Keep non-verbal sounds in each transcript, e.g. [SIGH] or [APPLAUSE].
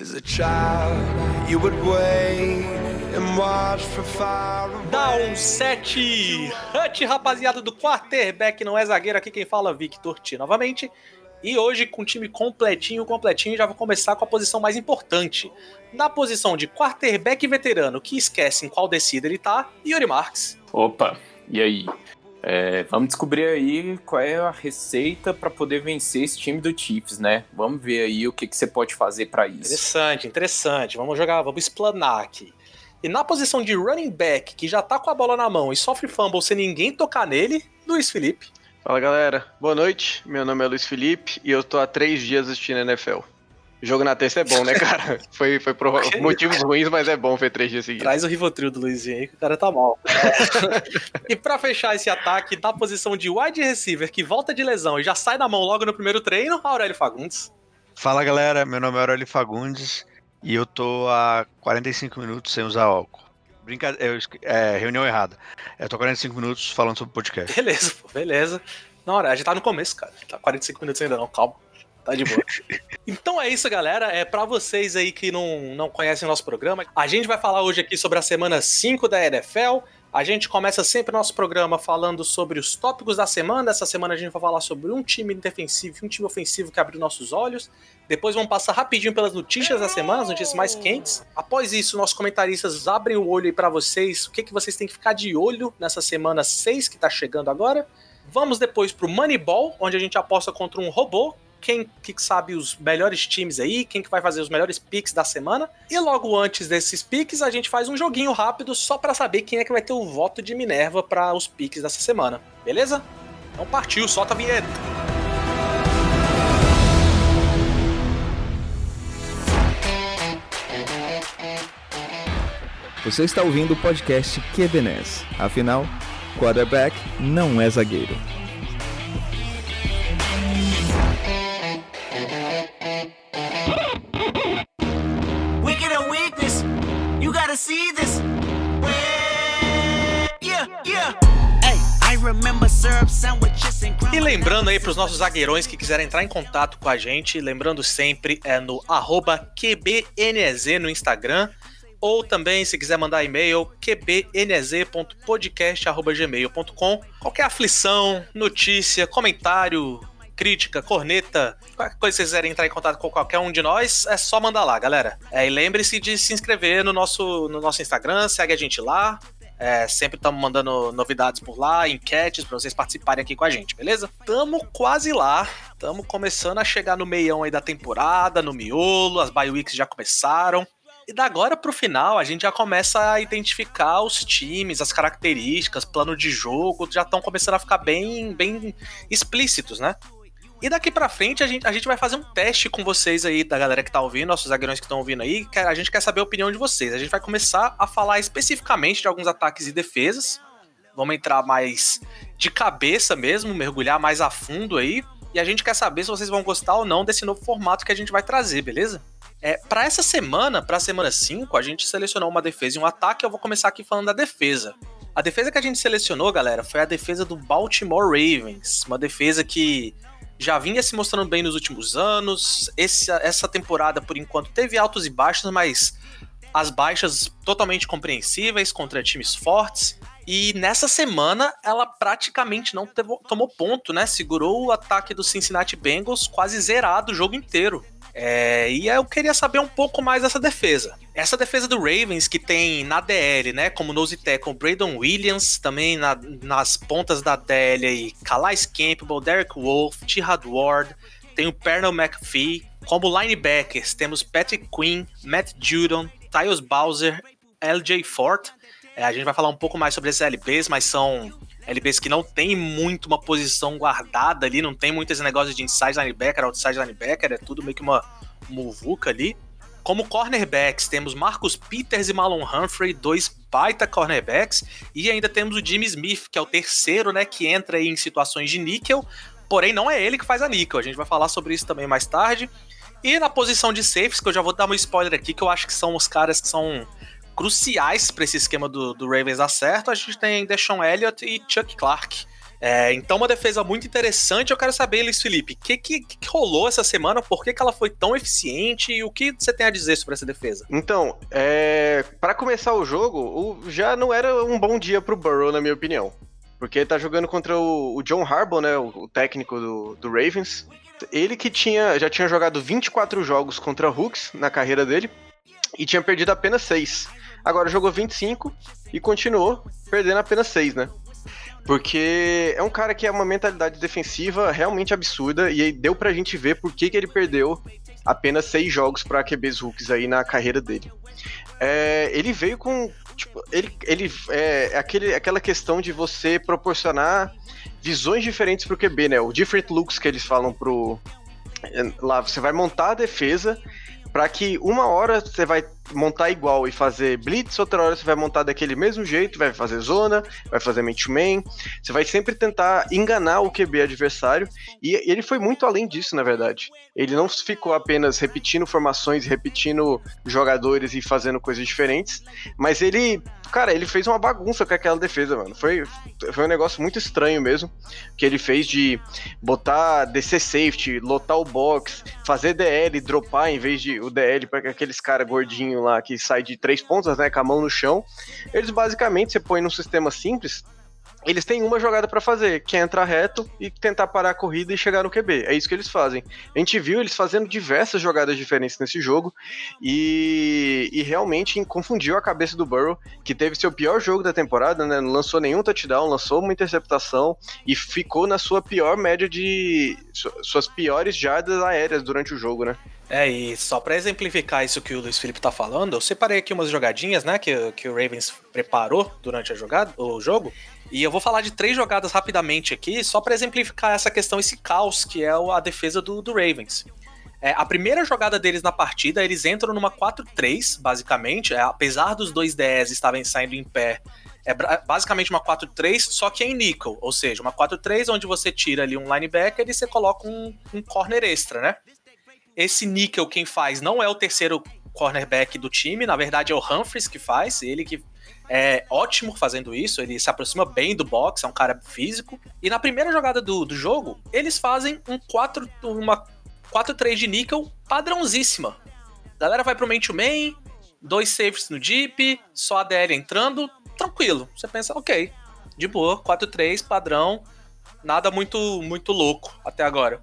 As a child, you would wait and watch from far away. Down 7 Hut, rapaziada do quarterback, não é zagueiro. Aqui quem fala, Victor T novamente. E hoje, com o time completinho, completinho, já vou começar com a posição mais importante. Na posição de quarterback veterano, que esquece em qual descida ele tá, Yuri Marques. Opa, e aí? É, vamos descobrir aí qual é a receita para poder vencer esse time do Chiefs, né? Vamos ver aí o que, que você pode fazer para isso. Interessante, interessante. Vamos jogar, vamos explanar aqui. E na posição de running back, que já tá com a bola na mão e sofre fumble sem ninguém tocar nele, Luiz Felipe. Fala galera, boa noite. Meu nome é Luiz Felipe e eu tô há três dias assistindo NFL. Jogo na terça é bom, né, cara? [LAUGHS] foi foi por motivos ruins, mas é bom ver três dias seguidos. Traz o Rivotril do Luizinho aí, que o cara tá mal. [LAUGHS] e pra fechar esse ataque, na posição de wide receiver, que volta de lesão e já sai da mão logo no primeiro treino, Aurélio Fagundes. Fala galera, meu nome é Aurélio Fagundes e eu tô há 45 minutos sem usar álcool. Brincadeira, é, reunião errada. Eu tô há 45 minutos falando sobre podcast. Beleza, pô, beleza. Na hora, a gente tá no começo, cara. Tá 45 minutos ainda não, calma. Tá de boa. [LAUGHS] então é isso, galera. É para vocês aí que não, não conhecem o nosso programa. A gente vai falar hoje aqui sobre a semana 5 da NFL. A gente começa sempre nosso programa falando sobre os tópicos da semana. Essa semana a gente vai falar sobre um time defensivo e um time ofensivo que abriu nossos olhos. Depois vamos passar rapidinho pelas notícias da semana, as notícias mais quentes. Após isso, nossos comentaristas abrem o olho aí pra vocês. O que, que vocês têm que ficar de olho nessa semana 6 que tá chegando agora. Vamos depois pro Moneyball, onde a gente aposta contra um robô quem que sabe os melhores times aí, quem que vai fazer os melhores picks da semana. E logo antes desses picks, a gente faz um joguinho rápido só para saber quem é que vai ter o voto de Minerva para os picks dessa semana. Beleza? Então partiu, solta a vinheta. Você está ouvindo o podcast QBNES. Afinal, quarterback não é zagueiro. E lembrando aí para os nossos zagueirões que quiserem entrar em contato com a gente, lembrando sempre é no QBNZ no Instagram, ou também se quiser mandar e-mail, qbnz.podcast.gmail.com. Qualquer aflição, notícia, comentário, crítica, corneta, qualquer coisa que vocês quiserem entrar em contato com qualquer um de nós, é só mandar lá, galera. É, e lembre-se de se inscrever no nosso, no nosso Instagram, segue a gente lá. É, sempre estamos mandando novidades por lá, enquetes para vocês participarem aqui com a gente, beleza? Tamo quase lá, tamo começando a chegar no meião aí da temporada, no miolo, as bye weeks já começaram. E da agora pro final, a gente já começa a identificar os times, as características, plano de jogo, já estão começando a ficar bem, bem explícitos, né? E daqui pra frente a gente, a gente vai fazer um teste com vocês aí, da galera que tá ouvindo, nossos zagueirões que estão ouvindo aí. Que a gente quer saber a opinião de vocês. A gente vai começar a falar especificamente de alguns ataques e defesas. Vamos entrar mais de cabeça mesmo, mergulhar mais a fundo aí. E a gente quer saber se vocês vão gostar ou não desse novo formato que a gente vai trazer, beleza? É, para essa semana, para a semana 5, a gente selecionou uma defesa e um ataque. Eu vou começar aqui falando da defesa. A defesa que a gente selecionou, galera, foi a defesa do Baltimore Ravens. Uma defesa que já vinha se mostrando bem nos últimos anos. Esse, essa temporada, por enquanto, teve altos e baixos, mas as baixas totalmente compreensíveis contra times fortes. E nessa semana ela praticamente não tomou ponto, né? Segurou o ataque do Cincinnati Bengals quase zerado o jogo inteiro. É, e eu queria saber um pouco mais dessa defesa. Essa defesa do Ravens, que tem na DL, né, como nose tackle, Braden Williams, também na, nas pontas da DL aí, Calais Campbell, Derek Wolf, Tihad Ward, tem o Pernell McPhee. Como linebackers, temos Patrick Quinn, Matt Judon, Tyus Bowser, LJ Fort. É, a gente vai falar um pouco mais sobre esses LBs, mas são LBs que não tem muito uma posição guardada ali, não tem muito esse negócio de inside linebacker, outside linebacker, é tudo meio que uma muvuca ali. Como cornerbacks, temos Marcus Peters e Malon Humphrey, dois baita cornerbacks, e ainda temos o Jimmy Smith, que é o terceiro, né, que entra em situações de níquel, porém não é ele que faz a níquel, a gente vai falar sobre isso também mais tarde. E na posição de safes, que eu já vou dar um spoiler aqui, que eu acho que são os caras que são cruciais para esse esquema do, do Ravens dar certo, a gente tem Deshaun Elliott e Chuck Clark. É, então, uma defesa muito interessante. Eu quero saber, Luiz Felipe, o que, que, que, rolou essa semana? Por que, que ela foi tão eficiente? E o que você tem a dizer sobre essa defesa? Então, é, para começar o jogo, o, já não era um bom dia pro Burrow, na minha opinião. Porque ele tá jogando contra o, o John Harbaugh, né? O, o técnico do, do, Ravens. Ele que tinha, já tinha jogado 24 jogos contra Hooks na carreira dele e tinha perdido apenas 6. Agora jogou 25 e continuou perdendo apenas 6, né? Porque é um cara que é uma mentalidade defensiva realmente absurda e deu pra gente ver por que, que ele perdeu apenas seis jogos para QBs Hooks aí na carreira dele. É, ele veio com. Tipo, ele, ele é aquele, aquela questão de você proporcionar visões diferentes pro QB, né? O different looks que eles falam pro. Lá, você vai montar a defesa para que uma hora você vai montar igual e fazer blitz, outra hora você vai montar daquele mesmo jeito, vai fazer zona, vai fazer man-to-man, você vai sempre tentar enganar o QB adversário, e ele foi muito além disso, na verdade. Ele não ficou apenas repetindo formações, repetindo jogadores e fazendo coisas diferentes, mas ele, cara, ele fez uma bagunça com aquela defesa, mano. Foi, foi um negócio muito estranho mesmo, que ele fez de botar DC safety, lotar o box, fazer DL, dropar em vez de o DL para aqueles cara gordinho lá que sai de três pontas, né, com a mão no chão. Eles basicamente, você põe num sistema simples, eles têm uma jogada para fazer, que é entrar reto e tentar parar a corrida e chegar no QB. É isso que eles fazem. A gente viu eles fazendo diversas jogadas diferentes nesse jogo e, e realmente confundiu a cabeça do Burrow, que teve seu pior jogo da temporada, né? Não lançou nenhum touchdown, lançou uma interceptação e ficou na sua pior média de. suas piores jardas aéreas durante o jogo, né? É, e só para exemplificar isso que o Luiz Felipe tá falando, eu separei aqui umas jogadinhas, né, que, que o Ravens preparou durante a jogada, o jogo, e eu vou falar de três jogadas rapidamente aqui, só para exemplificar essa questão, esse caos que é a defesa do, do Ravens. É, a primeira jogada deles na partida, eles entram numa 4-3, basicamente, é, apesar dos dois 10 estarem saindo em pé, é basicamente uma 4-3, só que é em nickel, ou seja, uma 4-3 onde você tira ali um linebacker e você coloca um, um corner extra, né? Esse níquel quem faz não é o terceiro cornerback do time, na verdade é o Humphries que faz, ele que é ótimo fazendo isso, ele se aproxima bem do box, é um cara físico. E na primeira jogada do, do jogo, eles fazem um 4, uma 4-3 de níquel padrãozíssima. A galera vai pro main to main, dois safes no deep, só a DL entrando, tranquilo. Você pensa, ok, de boa, 4-3, padrão, nada muito muito louco até agora.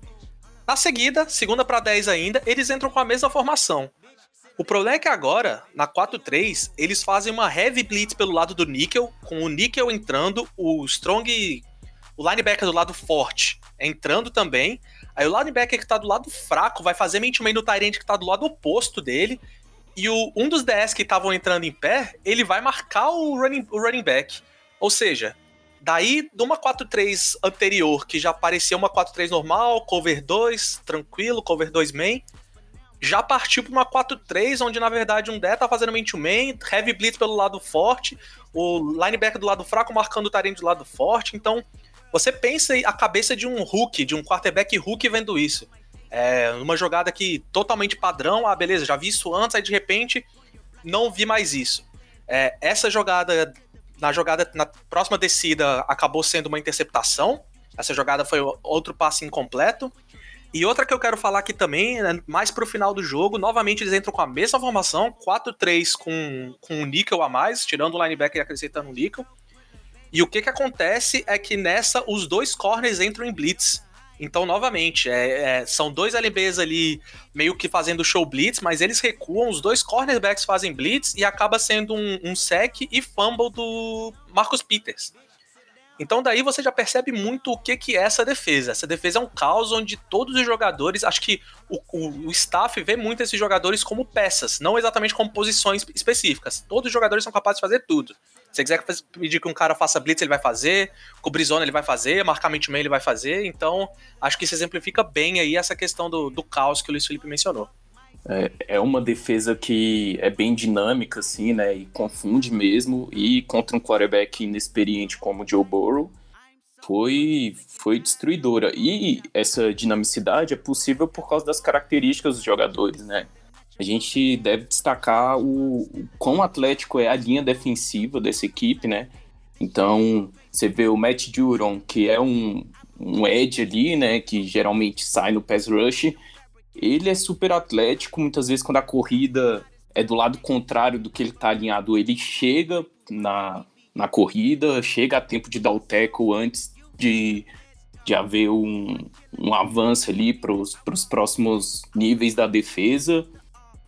Na seguida, segunda para 10 ainda, eles entram com a mesma formação. O problema é que agora, na 4-3, eles fazem uma heavy blitz pelo lado do Nickel, com o Nickel entrando, o Strong, o linebacker do lado forte entrando também. Aí o linebacker que tá do lado fraco vai fazer mente no Tyrant que tá do lado oposto dele. E o, um dos 10 que estavam entrando em pé, ele vai marcar o running, o running back. Ou seja, Daí, numa 4-3 anterior, que já parecia uma 4-3 normal, cover 2, tranquilo, cover 2 main, já partiu para uma 4-3, onde na verdade um Dé tá fazendo main to main, heavy blitz pelo lado forte, o linebacker do lado fraco marcando o Tarente do lado forte. Então, você pensa a cabeça de um Hulk, de um quarterback Hulk vendo isso. É uma jogada que totalmente padrão, ah, beleza, já vi isso antes, aí de repente não vi mais isso. É, essa jogada na jogada, na próxima descida, acabou sendo uma interceptação. Essa jogada foi outro passe incompleto. E outra que eu quero falar aqui também, né, mais pro final do jogo, novamente eles entram com a mesma formação, 4-3 com, com um níquel a mais, tirando o linebacker e acrescentando um níquel. E o que que acontece é que nessa os dois corners entram em blitz. Então, novamente, é, é, são dois LBs ali meio que fazendo show blitz, mas eles recuam, os dois cornerbacks fazem blitz e acaba sendo um, um sec e fumble do Marcus Peters. Então daí você já percebe muito o que, que é essa defesa. Essa defesa é um caos onde todos os jogadores, acho que o, o, o, staff vê muito esses jogadores como peças, não exatamente como posições específicas. Todos os jogadores são capazes de fazer tudo. Se você quiser pedir que um cara faça blitz, ele vai fazer, cobrir zona ele vai fazer, marcar man ele vai fazer. Então acho que isso exemplifica bem aí essa questão do, do caos que o Luiz Felipe mencionou. É, é uma defesa que é bem dinâmica, assim, né? E confunde mesmo. E contra um quarterback inexperiente como o Joe Burrow, foi, foi destruidora. E essa dinamicidade é possível por causa das características dos jogadores, né? A gente deve destacar o, o quão atlético é a linha defensiva dessa equipe, né? Então, você vê o Matt Duron, que é um, um edge ali, né, que geralmente sai no pass rush, ele é super atlético, muitas vezes quando a corrida é do lado contrário do que ele tá alinhado, ele chega na, na corrida, chega a tempo de dar o tackle antes de, de haver um, um avanço ali para os próximos níveis da defesa.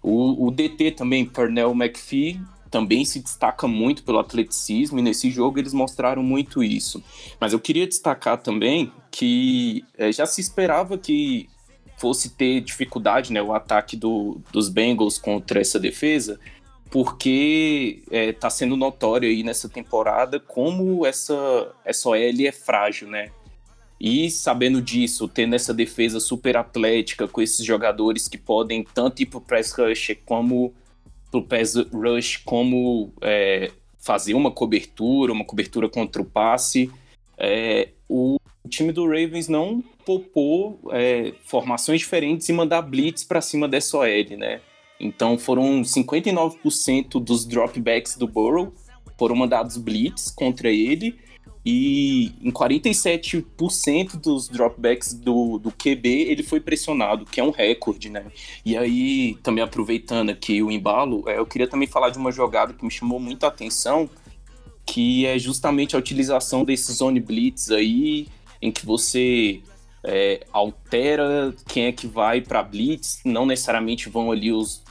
O, o DT também, Pernell McPhee, também se destaca muito pelo atleticismo e nesse jogo eles mostraram muito isso. Mas eu queria destacar também que é, já se esperava que fosse ter dificuldade, né, o ataque do, dos Bengals contra essa defesa, porque está é, sendo notório aí nessa temporada como essa, essa OL é frágil, né? E sabendo disso, tendo essa defesa super atlética com esses jogadores que podem tanto ir pro press rush como pro pass rush, como é, fazer uma cobertura, uma cobertura contra o passe, é, o time do Ravens não poupou é, formações diferentes e mandar blitz para cima dessa OL, né? Então foram 59% dos dropbacks do Burrow foram mandados blitz contra ele e em 47% dos dropbacks do, do QB ele foi pressionado, que é um recorde, né? E aí, também aproveitando aqui o embalo, é, eu queria também falar de uma jogada que me chamou muita atenção, que é justamente a utilização desses zone blitz aí, em que você é, altera quem é que vai para blitz, não necessariamente vão ali os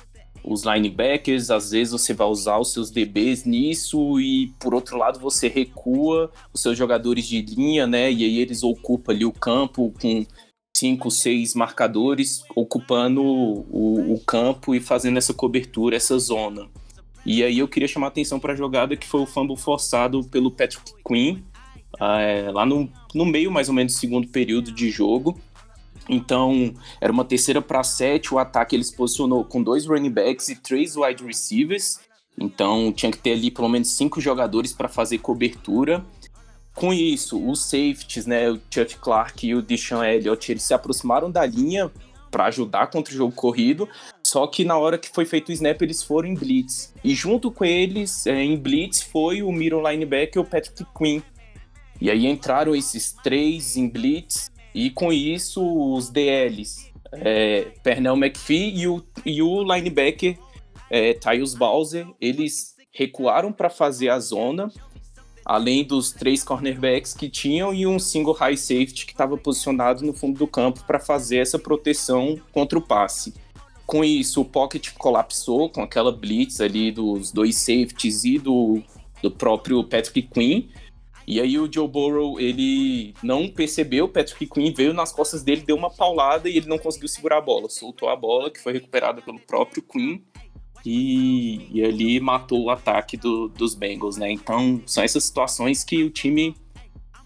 os linebackers, às vezes você vai usar os seus DBs nisso e por outro lado você recua os seus jogadores de linha, né? E aí eles ocupam ali o campo com cinco, seis marcadores ocupando o, o campo e fazendo essa cobertura, essa zona. E aí eu queria chamar a atenção para a jogada que foi o fumble forçado pelo Patrick Quinn, é, lá no, no meio mais ou menos do segundo período de jogo. Então, era uma terceira para sete. O ataque ele se posicionou com dois running backs e três wide receivers. Então, tinha que ter ali pelo menos cinco jogadores para fazer cobertura. Com isso, os safeties, né, o Chuck Clark e o Deshaun Elliott, eles se aproximaram da linha para ajudar contra o jogo corrido. Só que na hora que foi feito o snap, eles foram em blitz. E junto com eles, é, em blitz, foi o middle linebacker, o Patrick Quinn. E aí entraram esses três em blitz e com isso, os DLs, é, Pernell McPhee e o, e o linebacker é, Tyus Bowser, eles recuaram para fazer a zona, além dos três cornerbacks que tinham e um single high safety que estava posicionado no fundo do campo para fazer essa proteção contra o passe. Com isso, o pocket colapsou com aquela blitz ali dos dois safeties e do, do próprio Patrick Quinn. E aí o Joe Burrow, ele não percebeu, Patrick Quinn veio nas costas dele, deu uma paulada e ele não conseguiu segurar a bola. Soltou a bola, que foi recuperada pelo próprio Quinn, e, e ali matou o ataque do, dos Bengals, né? Então, são essas situações que o time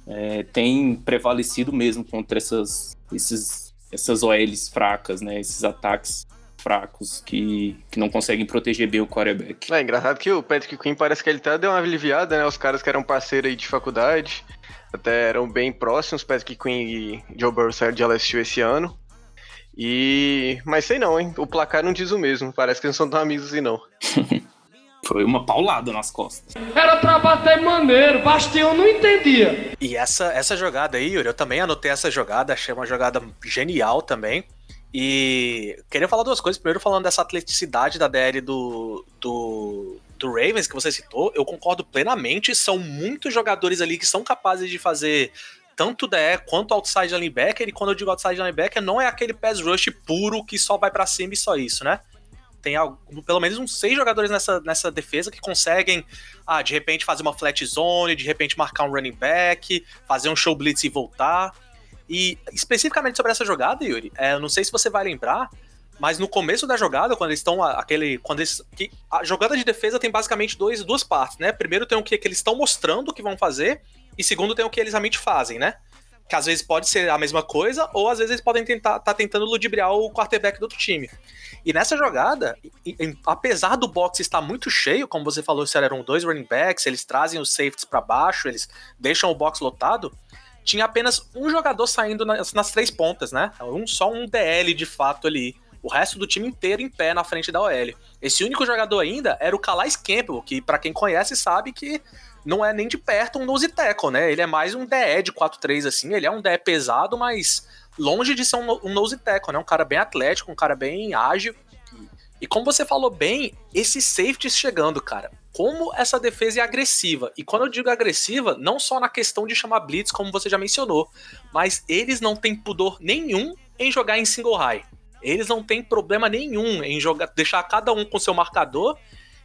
é, tem prevalecido mesmo contra essas, esses, essas OLs fracas, né? Esses ataques fracos que, que não conseguem proteger bem o quarterback. É engraçado que o Patrick Quinn parece que ele até deu uma aliviada, né? Os caras que eram parceiros aí de faculdade até eram bem próximos, Patrick Quinn e Joe Burrow saíram de LSU esse ano. E. Mas sei não, hein? O placar não diz o mesmo. Parece que eles não são tão amigos assim, não. [LAUGHS] Foi uma paulada nas costas. Era pra bater maneiro, Bastião não entendia. E essa, essa jogada aí, Yuri, eu também anotei essa jogada, achei uma jogada genial também. E queria falar duas coisas. Primeiro, falando dessa atleticidade da DL do, do, do Ravens, que você citou, eu concordo plenamente. São muitos jogadores ali que são capazes de fazer tanto DE quanto outside linebacker. E quando eu digo outside linebacker, não é aquele pass rush puro que só vai para cima e só isso, né? Tem pelo menos uns seis jogadores nessa, nessa defesa que conseguem, ah, de repente fazer uma flat zone, de repente marcar um running back, fazer um show blitz e voltar. E especificamente sobre essa jogada, Yuri, é, não sei se você vai lembrar, mas no começo da jogada, quando eles estão aquele, quando eles, que, a jogada de defesa tem basicamente dois, duas partes, né? Primeiro tem o que, que eles estão mostrando que vão fazer e segundo tem o que eles realmente fazem, né? Que às vezes pode ser a mesma coisa ou às vezes eles podem tentar tá tentando ludibriar o quarterback do outro time. E nessa jogada, apesar do box estar muito cheio, como você falou, se eram dois running backs, eles trazem os safeties para baixo, eles deixam o box lotado tinha apenas um jogador saindo nas, nas três pontas, né? Um, só um DL de fato ali O resto do time inteiro em pé na frente da OL. Esse único jogador ainda era o Calais Campbell, que para quem conhece sabe que não é nem de perto um nose tackle, né? Ele é mais um DE de 4-3 assim, ele é um DE pesado, mas longe de ser um, um nose tackle, né? Um cara bem atlético, um cara bem ágil. E como você falou bem, esse safety chegando, cara. Como essa defesa é agressiva. E quando eu digo agressiva, não só na questão de chamar blitz, como você já mencionou, mas eles não têm pudor nenhum em jogar em single high. Eles não têm problema nenhum em jogar, deixar cada um com seu marcador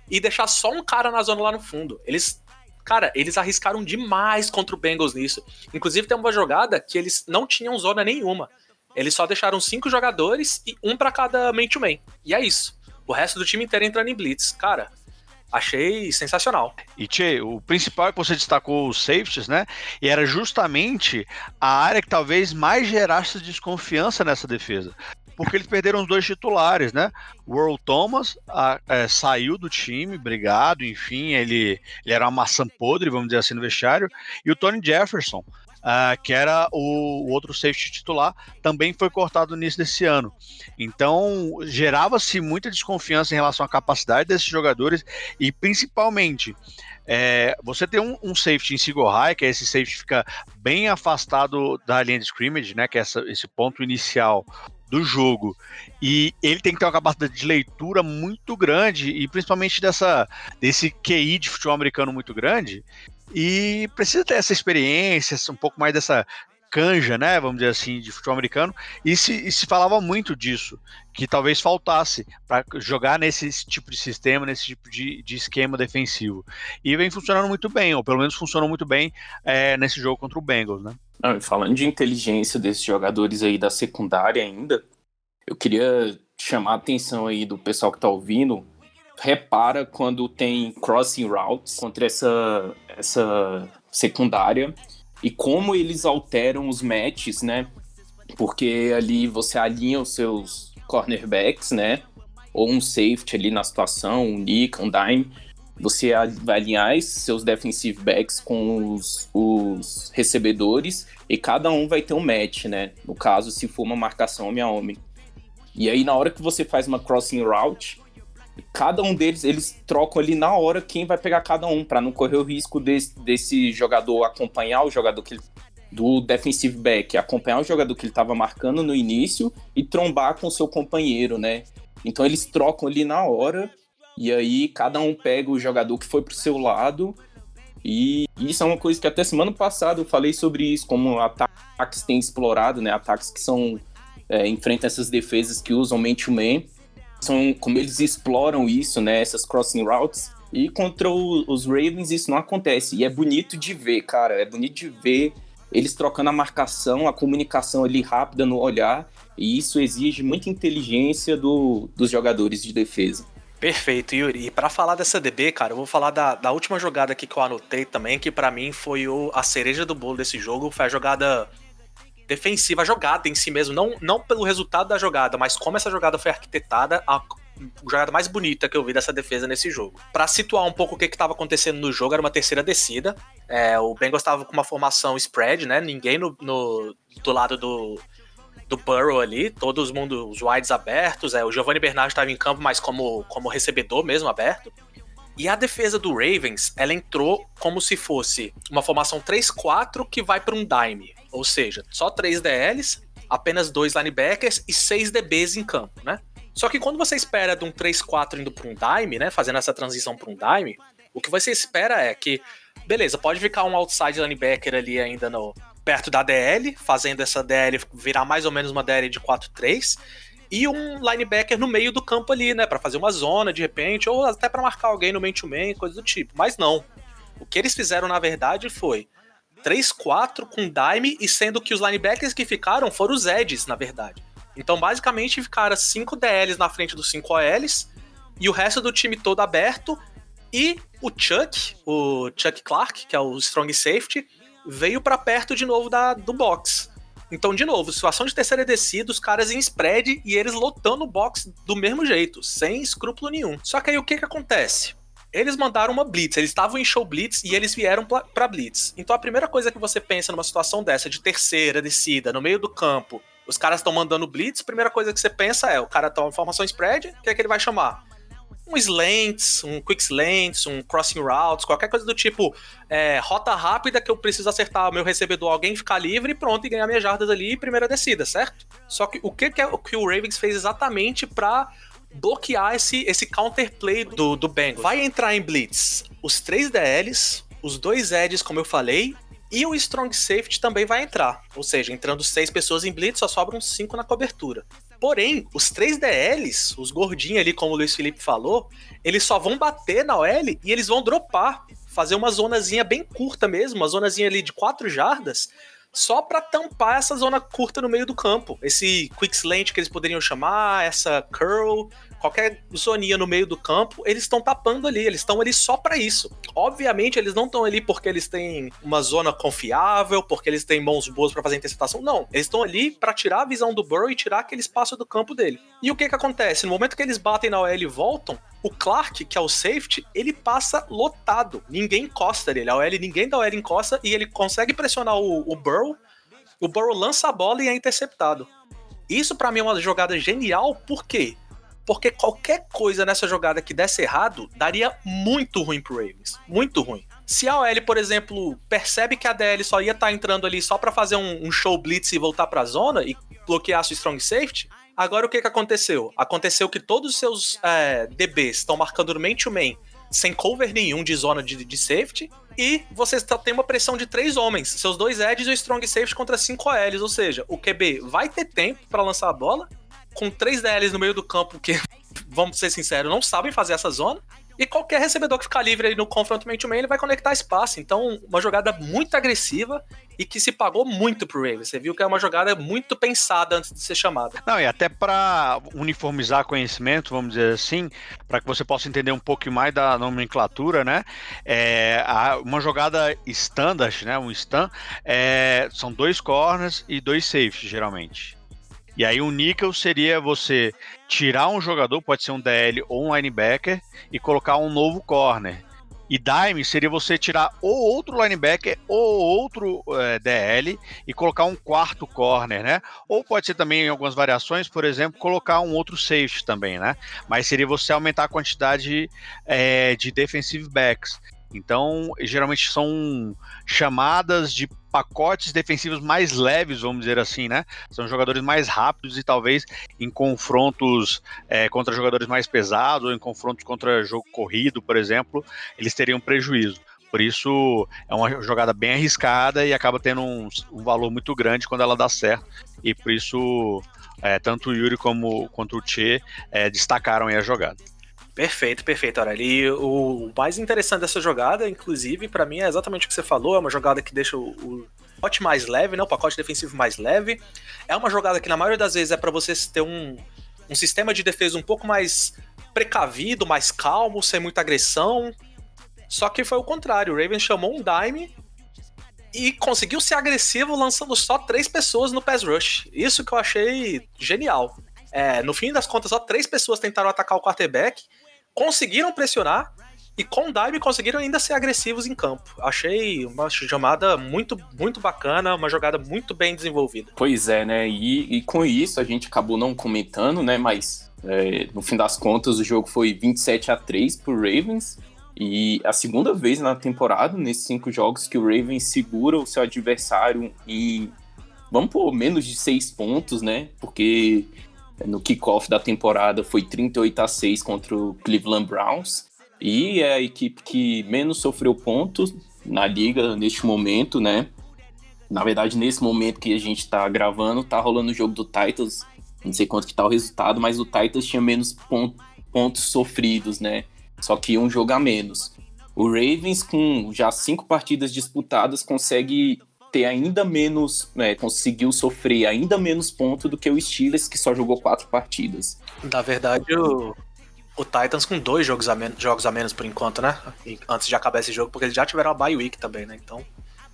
e deixar só um cara na zona lá no fundo. Eles Cara, eles arriscaram demais contra o Bengals nisso. Inclusive, tem uma jogada que eles não tinham zona nenhuma. Eles só deixaram cinco jogadores e um para cada man-to-man. E é isso. O resto do time inteiro entrando em blitz. Cara, achei sensacional. E Tchê, o principal é que você destacou os safeties, né? E era justamente a área que talvez mais gerasse desconfiança nessa defesa porque eles perderam os dois titulares, né? O Earl Thomas a, é, saiu do time, obrigado, enfim, ele, ele era uma maçã podre, vamos dizer assim, no vestiário, e o Tony Jefferson, Uh, que era o, o, outro safety titular, também foi cortado no início desse ano. Então, gerava-se muita desconfiança em relação à capacidade desses jogadores e, principalmente, é, você tem um, um, safety em single high, que é esse safety fica bem afastado da linha de scrimmage, né, que é essa, esse ponto inicial do jogo. E ele tem que ter uma capacidade de leitura muito grande, e principalmente dessa, desse QI de futebol americano muito grande. E precisa ter essa experiência, um pouco mais dessa canja, né, vamos dizer assim, de futebol americano, e se, e se falava muito disso, que talvez faltasse para jogar nesse tipo de sistema, nesse tipo de, de, esquema defensivo. E vem funcionando muito bem, ou pelo menos funcionou muito bem é, nesse jogo contra o Bengals, né? Não, falando de inteligência desses jogadores aí da secundária ainda, eu queria chamar a atenção aí do pessoal que tá ouvindo. Repara quando tem crossing routes contra essa, essa secundária e como eles alteram os matches, né? Porque ali você alinha os seus cornerbacks, né? Ou um safety ali na situação, um nick, um dime você vai alinhar seus defensive backs com os, os, recebedores e cada um vai ter um match, né? No caso, se for uma marcação homem a homem. E aí, na hora que você faz uma crossing route, cada um deles, eles trocam ali na hora quem vai pegar cada um, para não correr o risco desse, desse jogador acompanhar o jogador que ele, do defensive back, acompanhar o jogador que ele estava marcando no início e trombar com o seu companheiro, né? Então eles trocam ali na hora e aí cada um pega o jogador que foi pro seu lado. E isso é uma coisa que até semana passada eu falei sobre isso, como ataques têm explorado, né? Ataques que são. É, enfrentam essas defesas que usam man-to-man. São como eles exploram isso, né? Essas crossing routes. E contra o, os Ravens isso não acontece. E é bonito de ver, cara. É bonito de ver eles trocando a marcação, a comunicação ali rápida no olhar. E isso exige muita inteligência do, dos jogadores de defesa. Perfeito, Yuri. E para falar dessa DB, cara, eu vou falar da, da última jogada aqui que eu anotei também, que para mim foi o, a cereja do bolo desse jogo. Foi a jogada defensiva, a jogada em si mesmo. Não, não pelo resultado da jogada, mas como essa jogada foi arquitetada, a jogada mais bonita que eu vi dessa defesa nesse jogo. Para situar um pouco o que estava acontecendo no jogo, era uma terceira descida. É, o Bengals estava com uma formação spread, né? Ninguém no, no do lado do, do Burrow ali, todos os mundo, os wides abertos, é, o Giovanni Bernard estava em campo, mas como, como recebedor mesmo aberto. E a defesa do Ravens, ela entrou como se fosse uma formação 3-4 que vai para um dime, ou seja, só três DLs, apenas dois linebackers e seis DBs em campo, né? Só que quando você espera de um 3-4 indo para um dime, né, fazendo essa transição para um dime, o que você espera é que, beleza, pode ficar um outside linebacker ali ainda no, perto da DL, fazendo essa DL virar mais ou menos uma DL de 4-3, e um linebacker no meio do campo ali, né, para fazer uma zona de repente, ou até para marcar alguém no man-to-man, -man, coisa do tipo. Mas não. O que eles fizeram na verdade foi 3-4 com dime, e sendo que os linebackers que ficaram foram os edges, na verdade. Então, basicamente, ficaram 5 DLs na frente dos 5 OLs, e o resto do time todo aberto, e o Chuck, o Chuck Clark, que é o strong safety, veio para perto de novo da, do box. Então, de novo, situação de terceira descida, os caras em spread e eles lotando o box do mesmo jeito, sem escrúpulo nenhum. Só que aí o que que acontece? Eles mandaram uma blitz, eles estavam em show blitz e eles vieram para blitz. Então a primeira coisa que você pensa numa situação dessa de terceira descida, no meio do campo, Os caras estão mandando blitz, primeira coisa que você pensa é, o cara toma formação spread, o que é que ele vai chamar? Um slants, um quick slants, um crossing routes, qualquer coisa do tipo é, rota rápida que eu preciso acertar o meu recebedor, alguém ficar livre e pronto, e ganhar minhas jardas ali primeira descida, certo? Só que o que, que, é, o, que o Ravens fez exatamente para bloquear esse, esse counterplay do, do Bengals? Vai entrar em blitz os três DLs, os dois edges, como eu falei, e o Strong Safety também vai entrar. Ou seja, entrando seis pessoas em blitz, só sobram cinco na cobertura. Porém, os três DLs, os gordinhos ali, como o Luiz Felipe falou, eles só vão bater na OL e eles vão dropar. Fazer uma zonazinha bem curta mesmo, uma zonazinha ali de quatro jardas, só para tampar essa zona curta no meio do campo. Esse quick slant que eles poderiam chamar, essa curl, qualquer zoninha no meio do campo, eles estão tapando ali, eles estão ali só para isso. Obviamente, eles não estão ali porque eles têm uma zona confiável, porque eles têm mãos boas para fazer interceptação, não. Eles estão ali para tirar a visão do Burrow e tirar aquele espaço do campo dele. E o que que acontece? No momento que eles batem na OL e voltam, o Clark, que é o safety, ele passa lotado. Ninguém encosta nele. A OL, ninguém da OL encosta e ele consegue pressionar o, o Burrow. O Burrow lança a bola e é interceptado. Isso para mim é uma jogada genial, por quê? Porque qualquer coisa nessa jogada que desse errado, daria muito ruim pro Ravens. Muito ruim. Se a OL, por exemplo, percebe que a DL só ia estar tá entrando ali só para fazer um, um, show blitz e voltar pra zona e bloquear o strong safety, agora o que, que aconteceu? Aconteceu que todos os seus é, DBs estão marcando no man-to-man sem cover nenhum de zona de, de safety, e você tem uma pressão de três homens, seus dois edges e o strong safety contra cinco OLs, ou seja, o QB vai ter tempo para lançar a bola, com três DLs no meio do campo que, vamos ser sinceros, não sabem fazer essa zona. E qualquer recebedor que ficar livre aí no confronto man to ele vai conectar espaço. Então, uma jogada muito agressiva e que se pagou muito pro Ravens. Você viu que é uma jogada muito pensada antes de ser chamada. Não, e até para uniformizar conhecimento, vamos dizer assim, para que você possa entender um pouco mais da nomenclatura, né? É, uma jogada standard, né? Um stun, é, são dois corners e dois safes, geralmente. E aí o níquel seria você tirar um jogador, pode ser um DL ou um linebacker, e colocar um novo corner. E dime seria você tirar ou outro linebacker ou outro é, DL e colocar um quarto corner, né? Ou pode ser também em algumas variações, por exemplo, colocar um outro safety também, né? Mas seria você aumentar a quantidade é, de defensive backs. Então, geralmente são chamadas de pacotes defensivos mais leves, vamos dizer assim, né? São jogadores mais rápidos e talvez em confrontos é, contra jogadores mais pesados ou em confrontos contra jogo corrido, por exemplo, eles teriam prejuízo. Por isso é uma jogada bem arriscada e acaba tendo um, um valor muito grande quando ela dá certo. E por isso é, tanto o Yuri como quanto o Che é, destacaram a jogada. Perfeito, perfeito, Aureli. O mais interessante dessa jogada, inclusive, para mim é exatamente o que você falou. É uma jogada que deixa o, pacote mais leve, né? O pacote defensivo mais leve. É uma jogada que, na maioria das vezes, é para você ter um, um sistema de defesa um pouco mais precavido, mais calmo, sem muita agressão. Só que foi o contrário. O Ravens chamou um dime e conseguiu ser agressivo lançando só três pessoas no pass rush. Isso que eu achei genial. É, no fim das contas, só três pessoas tentaram atacar o quarterback conseguiram pressionar e com o dive conseguiram ainda ser agressivos em campo. Achei uma chamada muito, muito bacana, uma jogada muito bem desenvolvida. Pois é, né? E, e com isso a gente acabou não comentando, né? Mas é, no fim das contas o jogo foi 27 a 3 pro Ravens. E a segunda vez na temporada, nesses cinco jogos, que o Ravens segura o seu adversário em, vamos por menos de seis pontos, né? Porque no kickoff da temporada foi 38 a 6 contra o Cleveland Browns. E é a equipe que menos sofreu pontos na liga neste momento, né? Na verdade, nesse momento que a gente está gravando, tá rolando o jogo do Titans. Não sei quanto que tá o resultado, mas o Titans tinha menos pontos sofridos, né? Só que um jogo a menos. O Ravens, com já cinco partidas disputadas, consegue ter ainda menos, né, conseguiu sofrer ainda menos pontos do que o Steelers, que só jogou quatro partidas. Na verdade, o, o Titans com dois jogos a, menos, jogos a menos por enquanto, né? Antes de acabar esse jogo, porque eles já tiveram a bye week também, né? Então,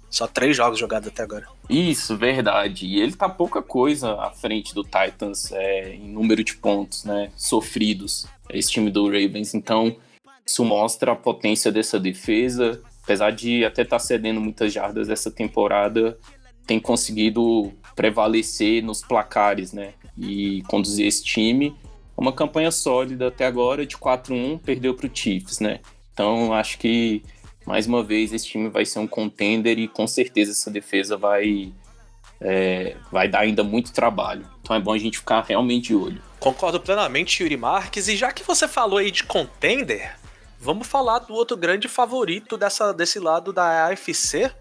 só três jogos jogados até agora. Isso, verdade. E ele tá pouca coisa à frente do Titans é, em número de pontos, né? Sofridos, esse time do Ravens. Então, isso mostra a potência dessa defesa apesar de até estar tá cedendo muitas jardas essa temporada, tem conseguido prevalecer nos placares, né? E conduzir esse time. Uma campanha sólida até agora, de 4-1, perdeu para o Chiefs, né? Então, acho que, mais uma vez, esse time vai ser um contender e com certeza essa defesa vai, é, vai dar ainda muito trabalho. Então é bom a gente ficar realmente de olho. Concordo plenamente, Yuri Marques. E já que você falou aí de contender, vamos falar do outro grande favorito dessa, desse lado da AFC,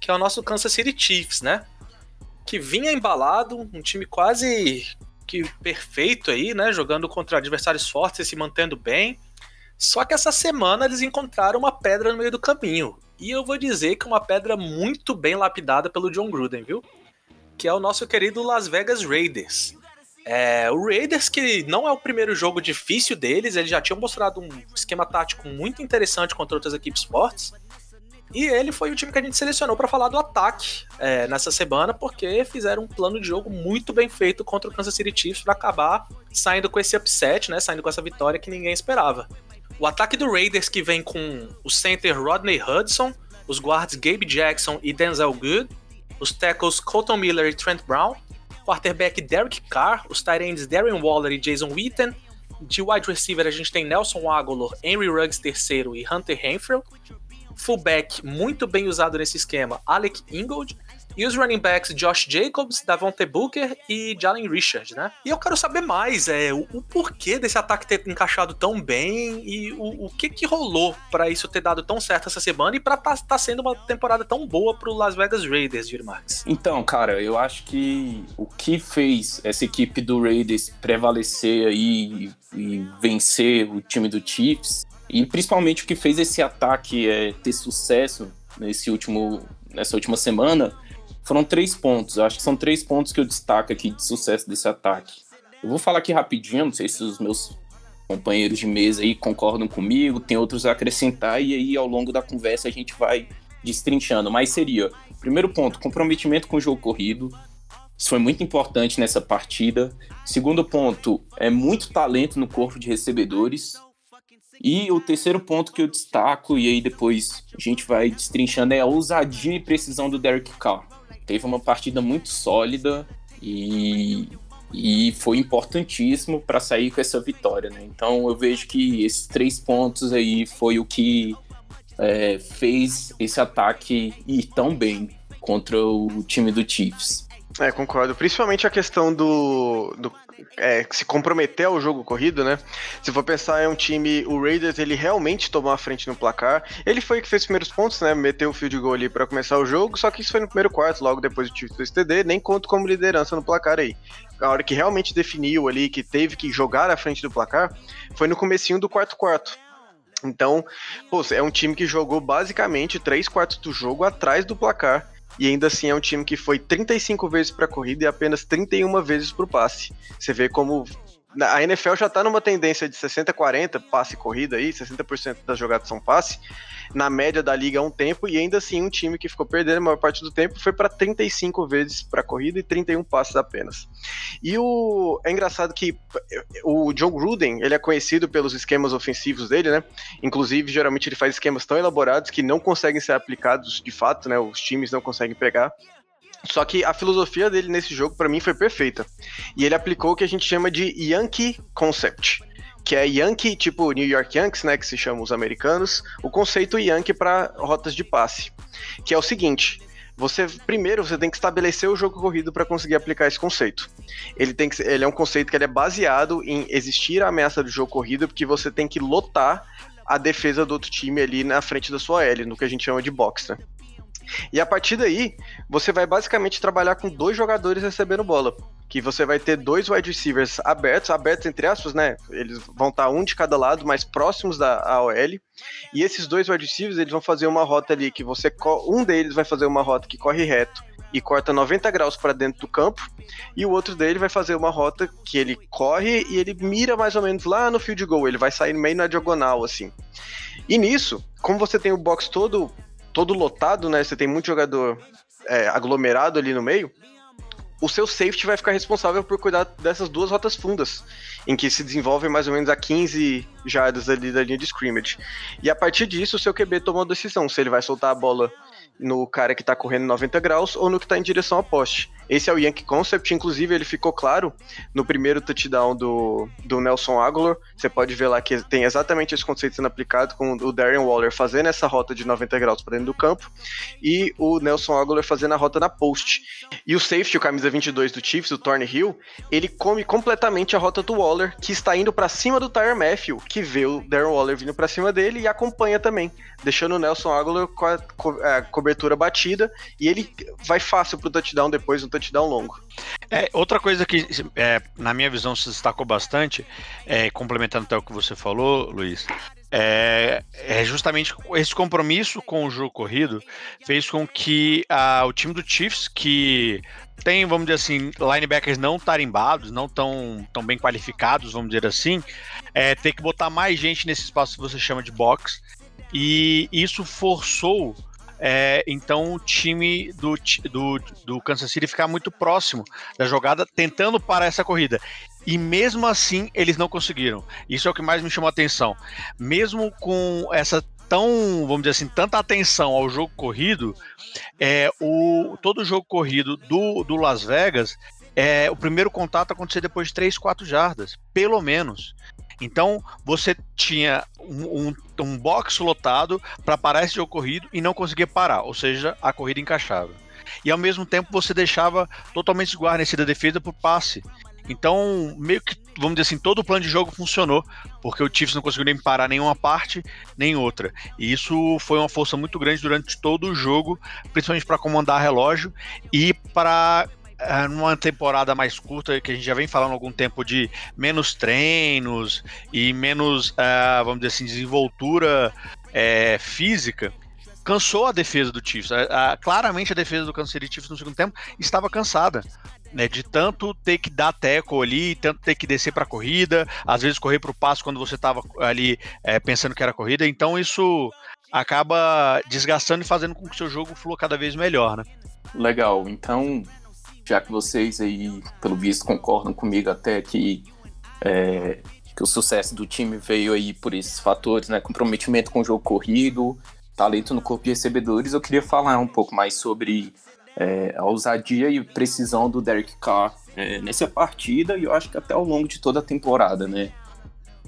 que é o nosso Kansas City Chiefs, né? Que vinha embalado, um time quase que perfeito aí, né? Jogando contra adversários fortes e se mantendo bem. Só que essa semana eles encontraram uma pedra no meio do caminho. E eu vou dizer que é uma pedra muito bem lapidada pelo John Gruden, viu? Que é o nosso querido Las Vegas Raiders. É, o Raiders, que não é o primeiro jogo difícil deles, eles já tinham mostrado um esquema tático muito interessante contra outras equipes fortes. E ele foi o time que a gente selecionou para falar do ataque é, nessa semana, porque fizeram um plano de jogo muito bem feito contra o Kansas City Chiefs para acabar saindo com esse upset, né, saindo com essa vitória que ninguém esperava. O ataque do Raiders que vem com o center Rodney Hudson, os guards Gabe Jackson e Denzel Good, os tackles Colton Miller e Trent Brown, quarterback Derek Carr, os tight ends Darren Waller e Jason Witten, de wide receiver a gente tem Nelson Aguilar, Henry Ruggs III e Hunter Renfrew, fullback muito bem usado nesse esquema, Alec Ingold, e os running backs Josh Jacobs, Davonte Booker e Jalen Richard, né? E eu quero saber mais, é, o, o porquê desse ataque ter encaixado tão bem e o, o que que rolou para isso ter dado tão certo essa semana e para tá, tá sendo uma temporada tão boa pro Las Vegas Raiders, Dir Marques. Então, cara, eu acho que o que fez essa equipe do Raiders prevalecer aí e, e vencer o time do Chiefs e principalmente o que fez esse ataque é, ter sucesso nesse último, nessa última semana foram três pontos. Eu acho que são três pontos que eu destaco aqui de sucesso desse ataque. Eu vou falar aqui rapidinho, não sei se os meus companheiros de mesa aí concordam comigo, tem outros a acrescentar, e aí ao longo da conversa a gente vai destrinchando. Mas seria, primeiro ponto, comprometimento com o jogo corrido. Isso foi muito importante nessa partida. Segundo ponto, é muito talento no corpo de recebedores. E o terceiro ponto que eu destaco, e aí depois a gente vai destrinchando, é a ousadia e precisão do Derek Carr teve uma partida muito sólida e, e foi importantíssimo para sair com essa vitória. Né? Então eu vejo que esses três pontos aí foi o que é, fez esse ataque ir tão bem contra o time do Chiefs. É, concordo. Principalmente a questão do, do é, se comprometer ao jogo corrido, né? Se for pensar em um time, o Raiders, ele realmente tomou a frente no placar. Ele foi que fez os primeiros pontos, né? Meteu o field goal ali para começar o jogo, só que isso foi no primeiro quarto, logo depois do time do STD, nem conto como liderança no placar aí. A hora que realmente definiu ali, que teve que jogar à frente do placar, foi no comecinho do quarto quarto. Então, pô, é um time que jogou basicamente três quartos do jogo atrás do placar e ainda assim é um time que foi 35 vezes para corrida e apenas 31 vezes para o passe. Você vê como a NFL já está numa tendência de 60-40 passe corrida aí, 60% das jogadas são passe, na média da liga há um tempo, e ainda assim um time que ficou perdendo a maior parte do tempo foi para 35 vezes para corrida e 31 passes apenas. E o é engraçado que o John Gruden, ele é conhecido pelos esquemas ofensivos dele, né? Inclusive, geralmente ele faz esquemas tão elaborados que não conseguem ser aplicados de fato, né? Os times não conseguem pegar. Só que a filosofia dele nesse jogo, para mim, foi perfeita. E ele aplicou o que a gente chama de Yankee Concept. Que é Yankee, tipo New York Yankees, né? Que se chamam os americanos. O conceito Yankee para rotas de passe. Que é o seguinte: você primeiro você tem que estabelecer o jogo corrido para conseguir aplicar esse conceito. Ele tem que, ele é um conceito que é baseado em existir a ameaça do jogo corrido, porque você tem que lotar a defesa do outro time ali na frente da sua L, no que a gente chama de box, né? E a partir daí, você vai basicamente trabalhar com dois jogadores recebendo bola. Que você vai ter dois wide receivers abertos, abertos entre aspas, né? Eles vão estar um de cada lado, mais próximos da AOL. E esses dois wide receivers, eles vão fazer uma rota ali que você. Um deles vai fazer uma rota que corre reto e corta 90 graus para dentro do campo, e o outro dele vai fazer uma rota que ele corre e ele mira mais ou menos lá no field goal, ele vai sair meio na diagonal assim. E nisso, como você tem o box todo todo lotado, né? Você tem muito jogador é, aglomerado ali no meio. O seu safety vai ficar responsável por cuidar dessas duas rotas fundas, em que se desenvolvem mais ou menos a 15 jardas ali da linha de scrimmage. E a partir disso, o seu QB toma uma decisão se ele vai soltar a bola no cara que tá correndo 90 graus ou no que tá em direção ao poste. Esse é o Yankee Concept, inclusive ele ficou claro no primeiro touchdown do, do Nelson Aguilar. Você pode ver lá que tem exatamente esse conceito sendo aplicado com o Darren Waller fazendo essa rota de 90 graus para dentro do campo e o Nelson Aguilar fazendo a rota na post. E o safety, o camisa 22 do Chiefs, o Thornhill, ele come completamente a rota do Waller, que está indo para cima do Tyre Matthew, que vê o Darren Waller vindo para cima dele e acompanha também, deixando o Nelson Aguilar com a, co a cobertura batida e ele vai fácil pro touchdown depois, um touchdown longo. É, outra coisa que, é, na minha visão, se destacou bastante, é, complementando até o que você falou, Luiz, é, é, justamente esse compromisso com o jogo corrido fez com que a, o time do Chiefs, que tem, vamos dizer assim, linebackers não tarimbados, não tão, tão bem qualificados, vamos dizer assim, é, ter que botar mais gente nesse espaço que você chama de box. E isso forçou é, então o time do, do, do Kansas City ficar muito próximo da jogada, tentando parar essa corrida. E mesmo assim, eles não conseguiram. Isso é o que mais me chamou a atenção. Mesmo com essa tão, vamos dizer assim, tanta atenção ao jogo corrido, é, o, todo o jogo corrido do, do Las Vegas, é, o primeiro contato aconteceu depois de 3, 4 jardas, pelo menos. Então você tinha um, um, um box lotado para parar esse jogo corrido e não conseguia parar, ou seja, a corrida encaixava. E ao mesmo tempo você deixava totalmente desguarnecida a defesa por passe. Então, meio que, vamos dizer assim, todo o plano de jogo funcionou, porque o Chiefs não conseguiu nem parar nenhuma parte, nem outra. E isso foi uma força muito grande durante todo o jogo, principalmente para comandar relógio e para numa temporada mais curta, que a gente já vem falando há algum tempo de menos treinos e menos, uh, vamos dizer assim, desenvoltura é, física, cansou a defesa do Chiefs. A, a, claramente a defesa do Kansas City Chiefs no segundo tempo estava cansada. Né, de tanto ter que dar teco ali, tanto ter que descer para a corrida, às vezes correr para o passo quando você estava ali é, pensando que era corrida, então isso acaba desgastando e fazendo com que o seu jogo flua cada vez melhor, né? Legal, então já que vocês aí, pelo visto, concordam comigo até que, é, que o sucesso do time veio aí por esses fatores, né? Comprometimento com o jogo corrido, talento no corpo de recebedores, eu queria falar um pouco mais sobre é, a ousadia e precisão do Derek Carr é, nessa partida e eu acho que até ao longo de toda a temporada, né?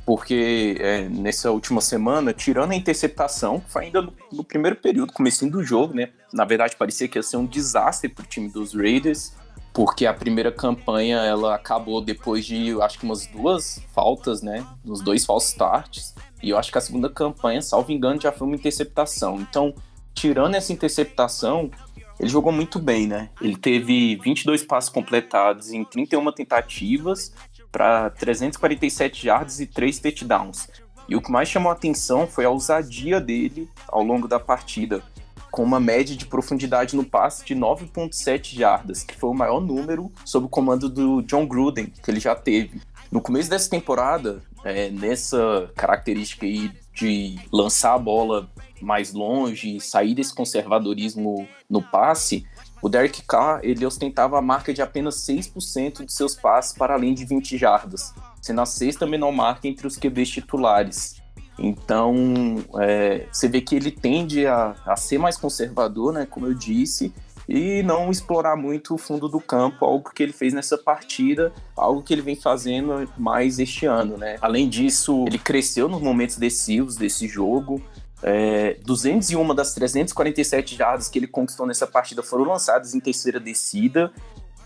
Porque é, nessa última semana, tirando a interceptação, foi ainda no, no primeiro período, comecinho do jogo, né? Na verdade, parecia que ia ser um desastre para o time dos Raiders porque a primeira campanha ela acabou depois de acho que umas duas faltas, né, nos dois false starts. E eu acho que a segunda campanha, salvo engano, já foi uma interceptação. Então, tirando essa interceptação, ele jogou muito bem, né? Ele teve 22 passos completados em 31 tentativas para 347 yards e 3 touchdowns. E o que mais chamou a atenção foi a ousadia dele ao longo da partida com uma média de profundidade no passe de 9.7 jardas, que foi o maior número sob o comando do John Gruden que ele já teve. No começo dessa temporada, é, nessa característica aí de lançar a bola mais longe, sair desse conservadorismo no passe, o Derek Carr ele ostentava a marca de apenas 6% de seus passes para além de 20 jardas, sendo a sexta menor marca entre os QBs titulares. Então, é, você vê que ele tende a, a, ser mais conservador, né, como eu disse, e não explorar muito o fundo do campo, algo que ele fez nessa partida, algo que ele vem fazendo mais este ano, né. Além disso, ele cresceu nos momentos decisivos desse jogo, é, 201 das 347 jardas que ele conquistou nessa partida foram lançadas em terceira descida,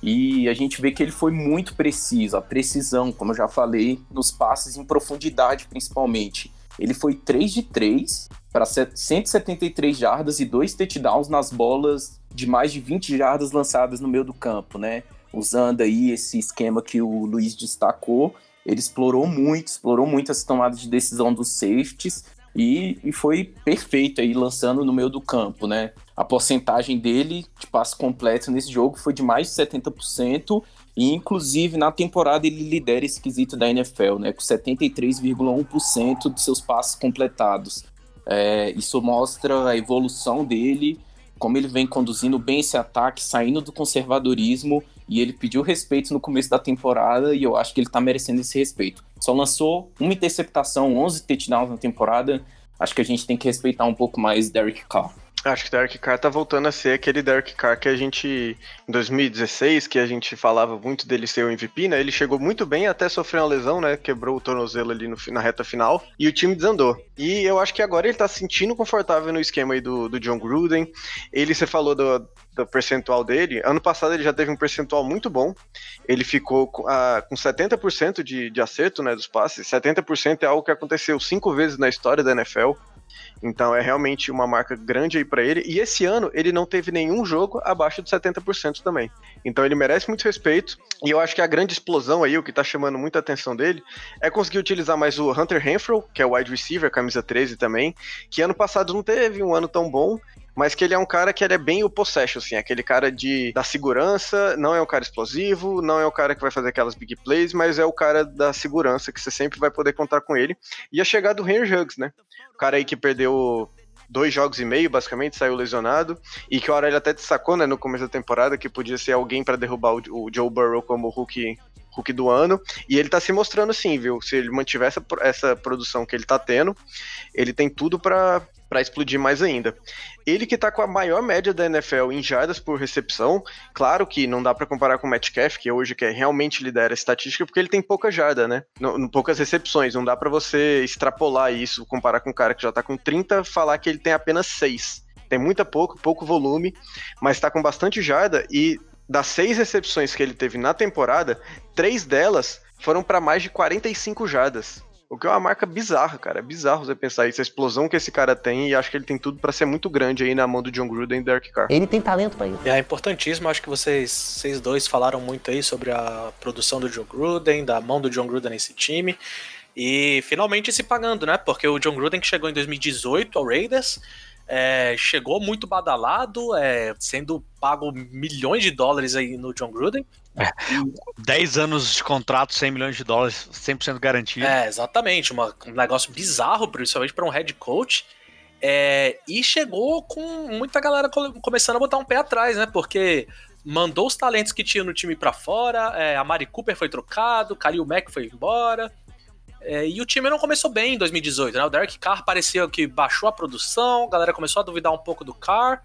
e a gente vê que ele foi muito preciso, a precisão, como eu já falei, nos passes em profundidade principalmente. Ele foi 3 de 3 para 173 jardas e dois touchdowns nas bolas de mais de 20 jardas lançadas no meio do campo, né? Usando aí esse esquema que o Luiz destacou, ele explorou muito, explorou muito essa tomada de decisão dos safeties e, e foi perfeito aí lançando no meio do campo, né? A porcentagem dele de passe completo nesse jogo foi de mais de 70% e, inclusive, na temporada ele lidera esse quesito da NFL, né, com 73,1% de seus passes completados. É, isso mostra a evolução dele, como ele vem conduzindo bem esse ataque, saindo do conservadorismo, e ele pediu respeito no começo da temporada, e eu acho que ele está merecendo esse respeito. Só lançou uma interceptação, 11 touchdowns na temporada, acho que a gente tem que respeitar um pouco mais Derek Carr. Acho que Derek Carr tá voltando a ser aquele Derek Carr que a gente, em 2016, que a gente falava muito dele ser o MVP, né? Ele chegou muito bem até sofrer uma lesão, né? Quebrou o tornozelo ali no, na reta final e o time desandou. E eu acho que agora ele tá se sentindo confortável no esquema aí do, do John Gruden. Ele, você falou do, do percentual dele. Ano passado ele já teve um percentual muito bom. Ele ficou com, ah, com 70% de, de acerto né, dos passes. 70% é algo que aconteceu cinco vezes na história da NFL. Então é realmente uma marca grande aí para ele. E esse ano ele não teve nenhum jogo abaixo de 70% também. Então ele merece muito respeito. E eu acho que a grande explosão aí, o que tá chamando muita atenção dele, é conseguir utilizar mais o Hunter Renfro, que é o wide receiver, camisa 13 também, que ano passado não teve um ano tão bom mas que ele é um cara que ele é bem o possession, assim, aquele cara de da segurança, não é um cara explosivo, não é o cara que vai fazer aquelas big plays, mas é o cara da segurança que você sempre vai poder contar com ele. E a chegada do Henry Huggs, né? O cara aí que perdeu dois jogos e meio, basicamente, saiu lesionado, e que o ele até destacou, né, no começo da temporada, que podia ser alguém para derrubar o, o, Joe Burrow como Hulk, Hulk do ano, e ele tá se mostrando sim, viu? Se ele mantiver essa, essa produção que ele tá tendo, ele tem tudo para para explodir mais ainda. Ele que tá com a maior média da NFL em jardas por recepção, claro que não dá para comparar com o Metcalf, que hoje que realmente lidera a estatística, porque ele tem pouca jarda, né? No, poucas recepções, não dá para você extrapolar isso, comparar com um cara que já tá com 30, falar que ele tem apenas 6. Tem muita pouco, pouco volume, mas tá com bastante jarda e das seis recepções que ele teve na temporada, três delas foram para mais de 45 jardas. O que é uma marca bizarra, cara. É bizarro você pensar isso, a explosão que esse cara tem, e acho que ele tem tudo para ser muito grande aí na mão do John Gruden e Derek Carr. Ele tem talento para isso. É importantíssimo, acho que vocês, vocês dois falaram muito aí sobre a produção do John Gruden, da mão do John Gruden nesse time. E finalmente se pagando, né? Porque o John Gruden que chegou em 2018 ao Raiders, é, chegou muito badalado, é, sendo pago milhões de dólares aí no John Gruden. É, 10 anos de contrato, 100 milhões de dólares, 100% garantido. É, exatamente, uma, um negócio bizarro, principalmente para um head coach. É, e chegou com muita galera começando a botar um pé atrás, né? Porque mandou os talentos que tinha no time para fora, é, a Mari Cooper foi trocado, Khalil Mack foi embora. É, e o time não começou bem em 2018, né? O Derek Carr parecia que baixou a produção, a galera começou a duvidar um pouco do Carr.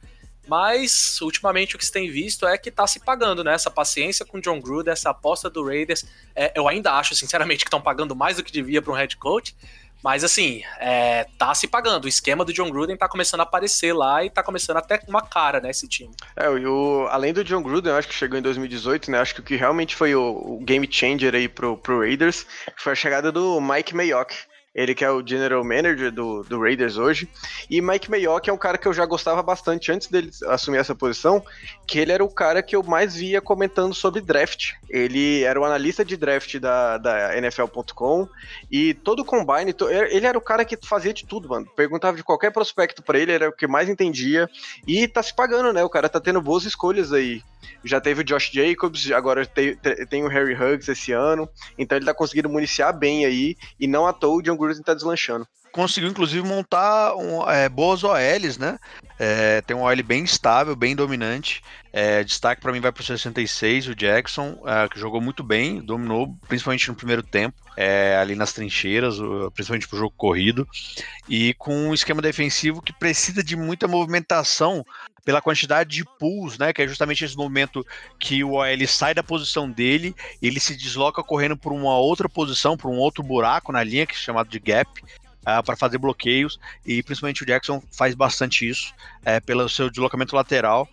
Mas, ultimamente, o que se tem visto é que tá se pagando, né? Essa paciência com o John Gruden, essa aposta do Raiders. É, eu ainda acho, sinceramente, que estão pagando mais do que devia para um head coach. Mas, assim, é, tá se pagando. O esquema do John Gruden tá começando a aparecer lá e tá começando até uma cara, né, esse time. É, o, além do John Gruden, acho que chegou em 2018, né? Acho que o que realmente foi o, o game changer aí pro, pro Raiders foi a chegada do Mike Mayock ele que é o general manager do, do Raiders hoje. E Mike Mayock é um cara que eu já gostava bastante antes dele assumir essa posição, que ele era o cara que eu mais via comentando sobre draft. Ele era o analista de draft da, da NFL.com e todo o combine, ele era o cara que fazia de tudo, mano. Perguntava de qualquer prospecto para ele, era o que mais entendia. E tá se pagando, né? O cara tá tendo boas escolhas aí. Já teve o Josh Jacobs, agora tem, tem o Harry Huggs esse ano. Então ele tá conseguindo municiar bem aí. E não à toa o John Gruden tá deslanchando. Conseguiu, inclusive, montar um, é, boas OLs, né? É, tem um OL bem estável, bem dominante. É, destaque para mim vai para o 66, o Jackson, é, que jogou muito bem, dominou, principalmente no primeiro tempo, é, ali nas trincheiras, principalmente para o jogo corrido. E com um esquema defensivo que precisa de muita movimentação pela quantidade de pulls, né? Que é justamente esse momento que o OL sai da posição dele, ele se desloca correndo por uma outra posição, por um outro buraco na linha, que é chamado de gap, uh, para fazer bloqueios, e principalmente o Jackson faz bastante isso uh, pelo seu deslocamento lateral.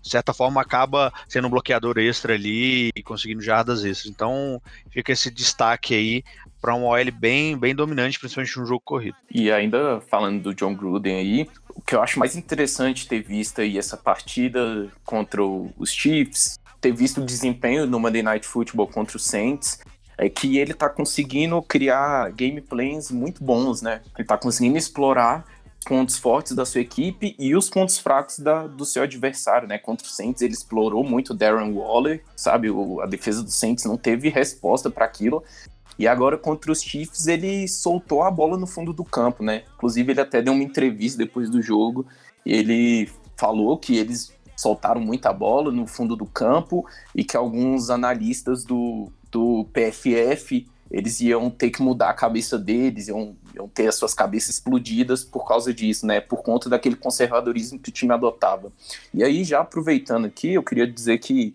De certa forma, acaba sendo um bloqueador extra ali e conseguindo jardas extras. Então, fica esse destaque aí para um OL bem, bem dominante, principalmente no jogo corrido. E ainda falando do John Gruden aí, o que eu acho mais interessante ter visto aí essa partida contra os Chiefs, ter visto o desempenho no Monday Night Football contra os Saints, é que ele tá conseguindo criar gameplays muito bons, né? Ele tá conseguindo explorar pontos fortes da sua equipe e os pontos fracos da, do seu adversário, né? Contra o Saints ele explorou muito Darren Waller, sabe? O, a defesa do Saints não teve resposta para aquilo e agora contra os Chiefs ele soltou a bola no fundo do campo, né? Inclusive ele até deu uma entrevista depois do jogo ele falou que eles soltaram muita bola no fundo do campo e que alguns analistas do, do PFF eles iam ter que mudar a cabeça deles, iam, iam ter as suas cabeças explodidas por causa disso, né? Por conta daquele conservadorismo que o time adotava. E aí, já aproveitando aqui, eu queria dizer que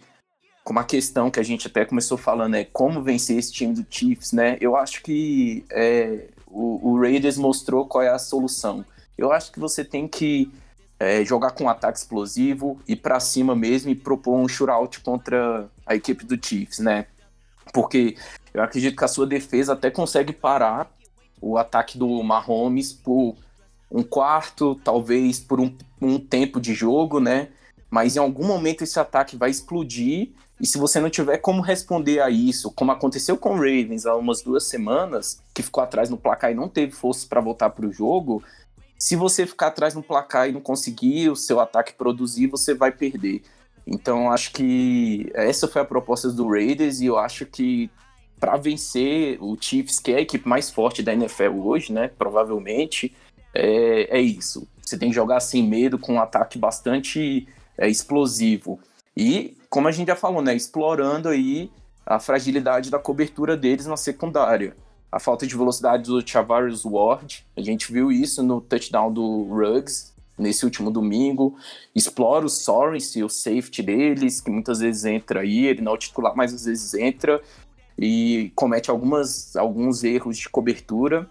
como a questão que a gente até começou falando é como vencer esse time do Chiefs, né? Eu acho que é, o, o, Raiders mostrou qual é a solução. Eu acho que você tem que é, jogar com um ataque explosivo, ir para cima mesmo e propor um shootout contra a equipe do Chiefs, né? Porque eu acredito que a sua defesa até consegue parar o ataque do Mahomes por um quarto, talvez por um, um tempo de jogo, né? Mas em algum momento esse ataque vai explodir e se você não tiver como responder a isso, como aconteceu com o Ravens há umas duas semanas, que ficou atrás no placar e não teve força para voltar para o jogo, se você ficar atrás no placar e não conseguir o seu ataque produzir, você vai perder. Então acho que essa foi a proposta do Raiders e eu acho que para vencer o Chiefs, que é a equipe mais forte da NFL hoje, né? Provavelmente é, é isso. Você tem que jogar sem medo, com um ataque bastante é, explosivo. E, como a gente já falou, né? Explorando aí a fragilidade da cobertura deles na secundária. A falta de velocidade do Chavarius Ward, a gente viu isso no touchdown do Ruggs nesse último domingo. Explora o Sorensen, o safety deles, que muitas vezes entra aí, ele não é o titular, mas às vezes entra e comete algumas, alguns erros de cobertura.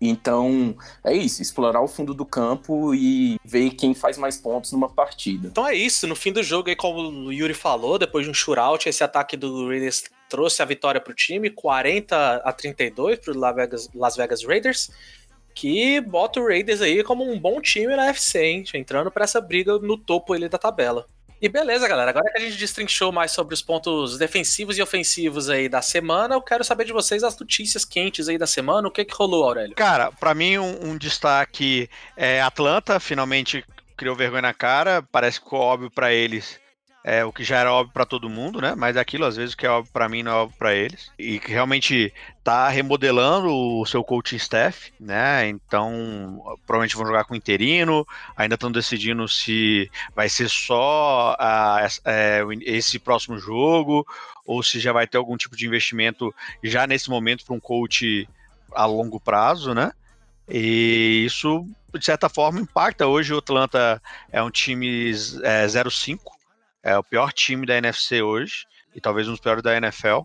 Então, é isso, explorar o fundo do campo e ver quem faz mais pontos numa partida. Então é isso, no fim do jogo, aí, como o Yuri falou, depois de um shootout, esse ataque do Raiders trouxe a vitória para o time, 40 a 32 para Vegas, Las Vegas Raiders, que bota o Raiders aí como um bom time na FC, hein? entrando para essa briga no topo ali da tabela. E beleza, galera. Agora que a gente destrinchou mais sobre os pontos defensivos e ofensivos aí da semana, eu quero saber de vocês as notícias quentes aí da semana. O que que rolou, Aurélio? Cara, para mim um, um, destaque é Atlanta, finalmente criou vergonha na cara. Parece que ficou óbvio para eles é, o que já era óbvio para todo mundo, né? Mas aquilo, às vezes, que é óbvio para mim não é óbvio para eles. E que realmente tá remodelando o seu coaching staff, né? Então, provavelmente vão jogar com interino, ainda estão decidindo se vai ser só a, é, esse próximo jogo ou se já vai ter algum tipo de investimento já nesse momento para um coach a longo prazo, né? E isso, de certa forma, impacta. Hoje o Atlanta é um time é, 0-5, é o pior time da NFC hoje, e talvez um dos piores da NFL.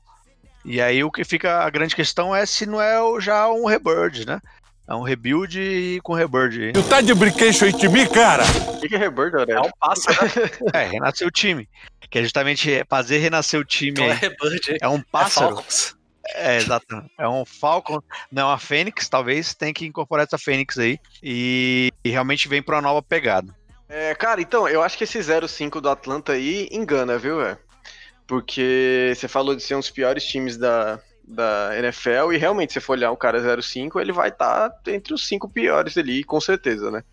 E aí o que fica a grande questão é se não é já um rebirth, né? É um rebuild com rebirth. Tu tá de brinquedo aí de mim, cara? O que, que é rebirth, É um passo, né? [LAUGHS] é, renascer o time. Que é justamente fazer renascer o time. Então é. É um pássaro. É, é, exato. É um Falcon, não, a Fênix, talvez tem que incorporar essa Fênix aí. E, e realmente vem para uma nova pegada. É, cara, então, eu acho que esse 0-5 do Atlanta aí engana, viu, velho? Porque você falou de ser um dos piores times da, da NFL e realmente, se for olhar o cara 0-5, ele vai estar tá entre os cinco piores ali, com certeza, né?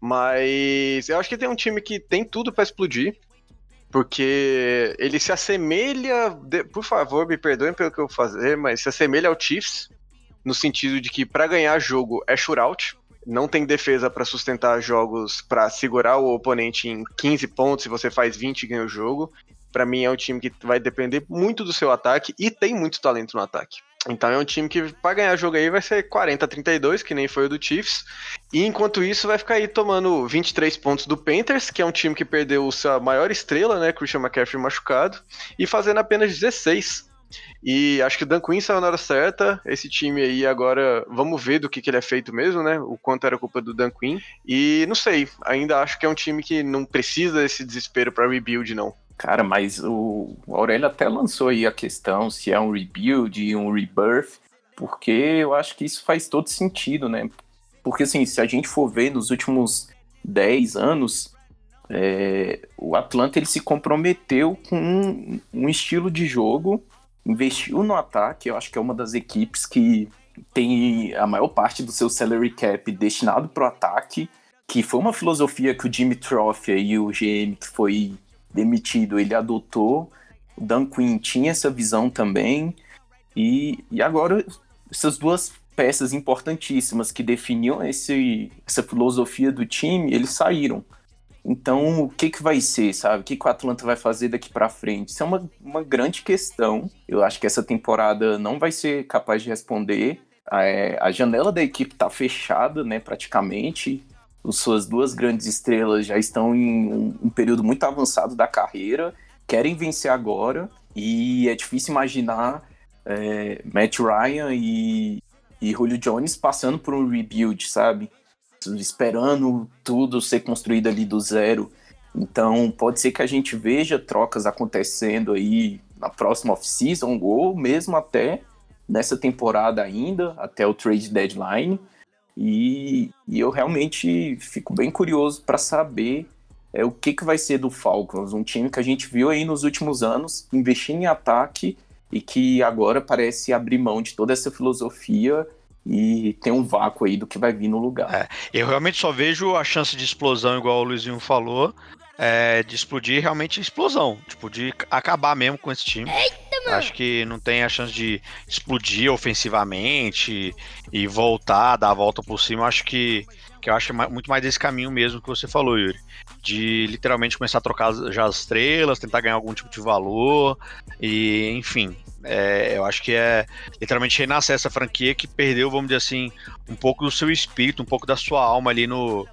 Mas eu acho que tem um time que tem tudo para explodir, porque ele se assemelha, de, por favor, me perdoem pelo que eu vou fazer, mas se assemelha ao Chiefs, no sentido de que para ganhar jogo é shootout, não tem defesa para sustentar jogos para segurar o oponente em 15 pontos, se você faz 20 e ganha o jogo. Para mim é um time que vai depender muito do seu ataque e tem muito talento no ataque. Então é um time que para ganhar jogo aí vai ser 40 a 32, que nem foi o do Chiefs. E enquanto isso vai ficar aí tomando 23 pontos do Panthers, que é um time que perdeu sua maior estrela, né, Christian McCaffrey machucado, e fazendo apenas 16 e acho que o Dan Quinn saiu na hora certa. Esse time aí agora, vamos ver do que, que ele é feito mesmo, né? O quanto era culpa do Dan Quinn. E não sei, ainda acho que é um time que não precisa desse desespero para rebuild, não. Cara, mas o Aurélio até lançou aí a questão se é um rebuild um rebirth, porque eu acho que isso faz todo sentido, né? Porque assim, se a gente for ver nos últimos 10 anos, é, o Atlanta ele se comprometeu com um, um estilo de jogo investiu no ataque, eu acho que é uma das equipes que tem a maior parte do seu salary cap destinado para o ataque, que foi uma filosofia que o Jimmy Trophy e o GM que foi demitido, ele adotou. O Dan Quinn tinha essa visão também. E, e agora essas duas peças importantíssimas que definiam esse, essa filosofia do time, eles saíram. Então, o que, que vai ser, sabe? O que, que o Atlanta vai fazer daqui para frente? Isso é uma, uma grande questão. Eu acho que essa temporada não vai ser capaz de responder. É, a janela da equipe está fechada, né, praticamente. As suas duas grandes estrelas já estão em um, um período muito avançado da carreira, querem vencer agora, e é difícil imaginar é, Matt Ryan e, e Julio Jones passando por um rebuild, sabe? Esperando tudo ser construído ali do zero. Então, pode ser que a gente veja trocas acontecendo aí na próxima off-season ou mesmo até nessa temporada ainda, até o trade deadline. E, e eu realmente fico bem curioso para saber é, o que, que vai ser do Falcons, um time que a gente viu aí nos últimos anos investindo em ataque e que agora parece abrir mão de toda essa filosofia e tem um vácuo aí do que vai vir no lugar. É, eu realmente só vejo a chance de explosão, igual o Luizinho falou, é, de explodir realmente explosão, tipo, de acabar mesmo com esse time. Eita, Acho que não tem a chance de explodir ofensivamente e voltar, dar a volta por cima. Acho que, que eu acho é muito mais desse caminho mesmo que você falou, Yuri. De literalmente começar a trocar já as estrelas, tentar ganhar algum tipo de valor e, enfim, é, eu acho que é literalmente renascer essa franquia que perdeu, vamos dizer assim, um pouco do seu espírito, um pouco da sua alma ali no,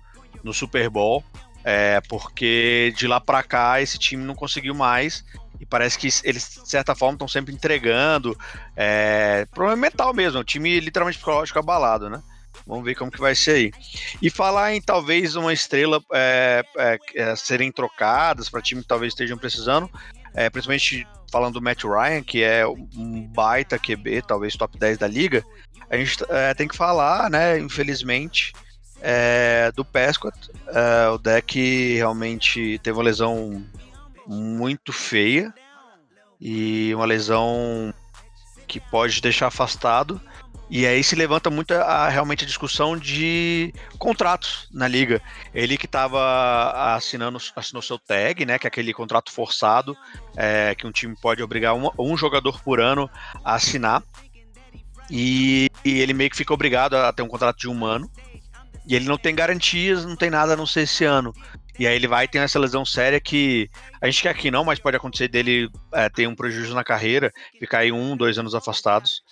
no Super Bowl. É, porque de lá para cá esse time não conseguiu mais e parece que eles, de certa forma, estão sempre entregando. É, problema mental mesmo, o time literalmente psicológico abalado, né? Vamos ver como que vai ser aí. E falar em talvez uma estrela é, é, é serem trocadas para time que talvez estejam precisando, é, principalmente falando do Matt Ryan, que é um baita QB, talvez top 10 da liga, a gente é, tem que falar, né, infelizmente, é, do Pescott. É, o deck realmente teve uma lesão muito feia e uma lesão que pode deixar afastado. E aí se levanta muito a, realmente a discussão de contratos na liga. Ele que estava assinando assinou seu tag, né, que é aquele contrato forçado é, que um time pode obrigar um, um jogador por ano a assinar. E, e, ele meio que fica obrigado a ter um contrato de um ano. E ele não tem garantias, não tem nada a não ser esse ano. E aí ele vai ter essa lesão séria que a gente quer que não, mas pode acontecer dele é, ter um prejuízo na carreira, ficar aí um, dois anos afastados.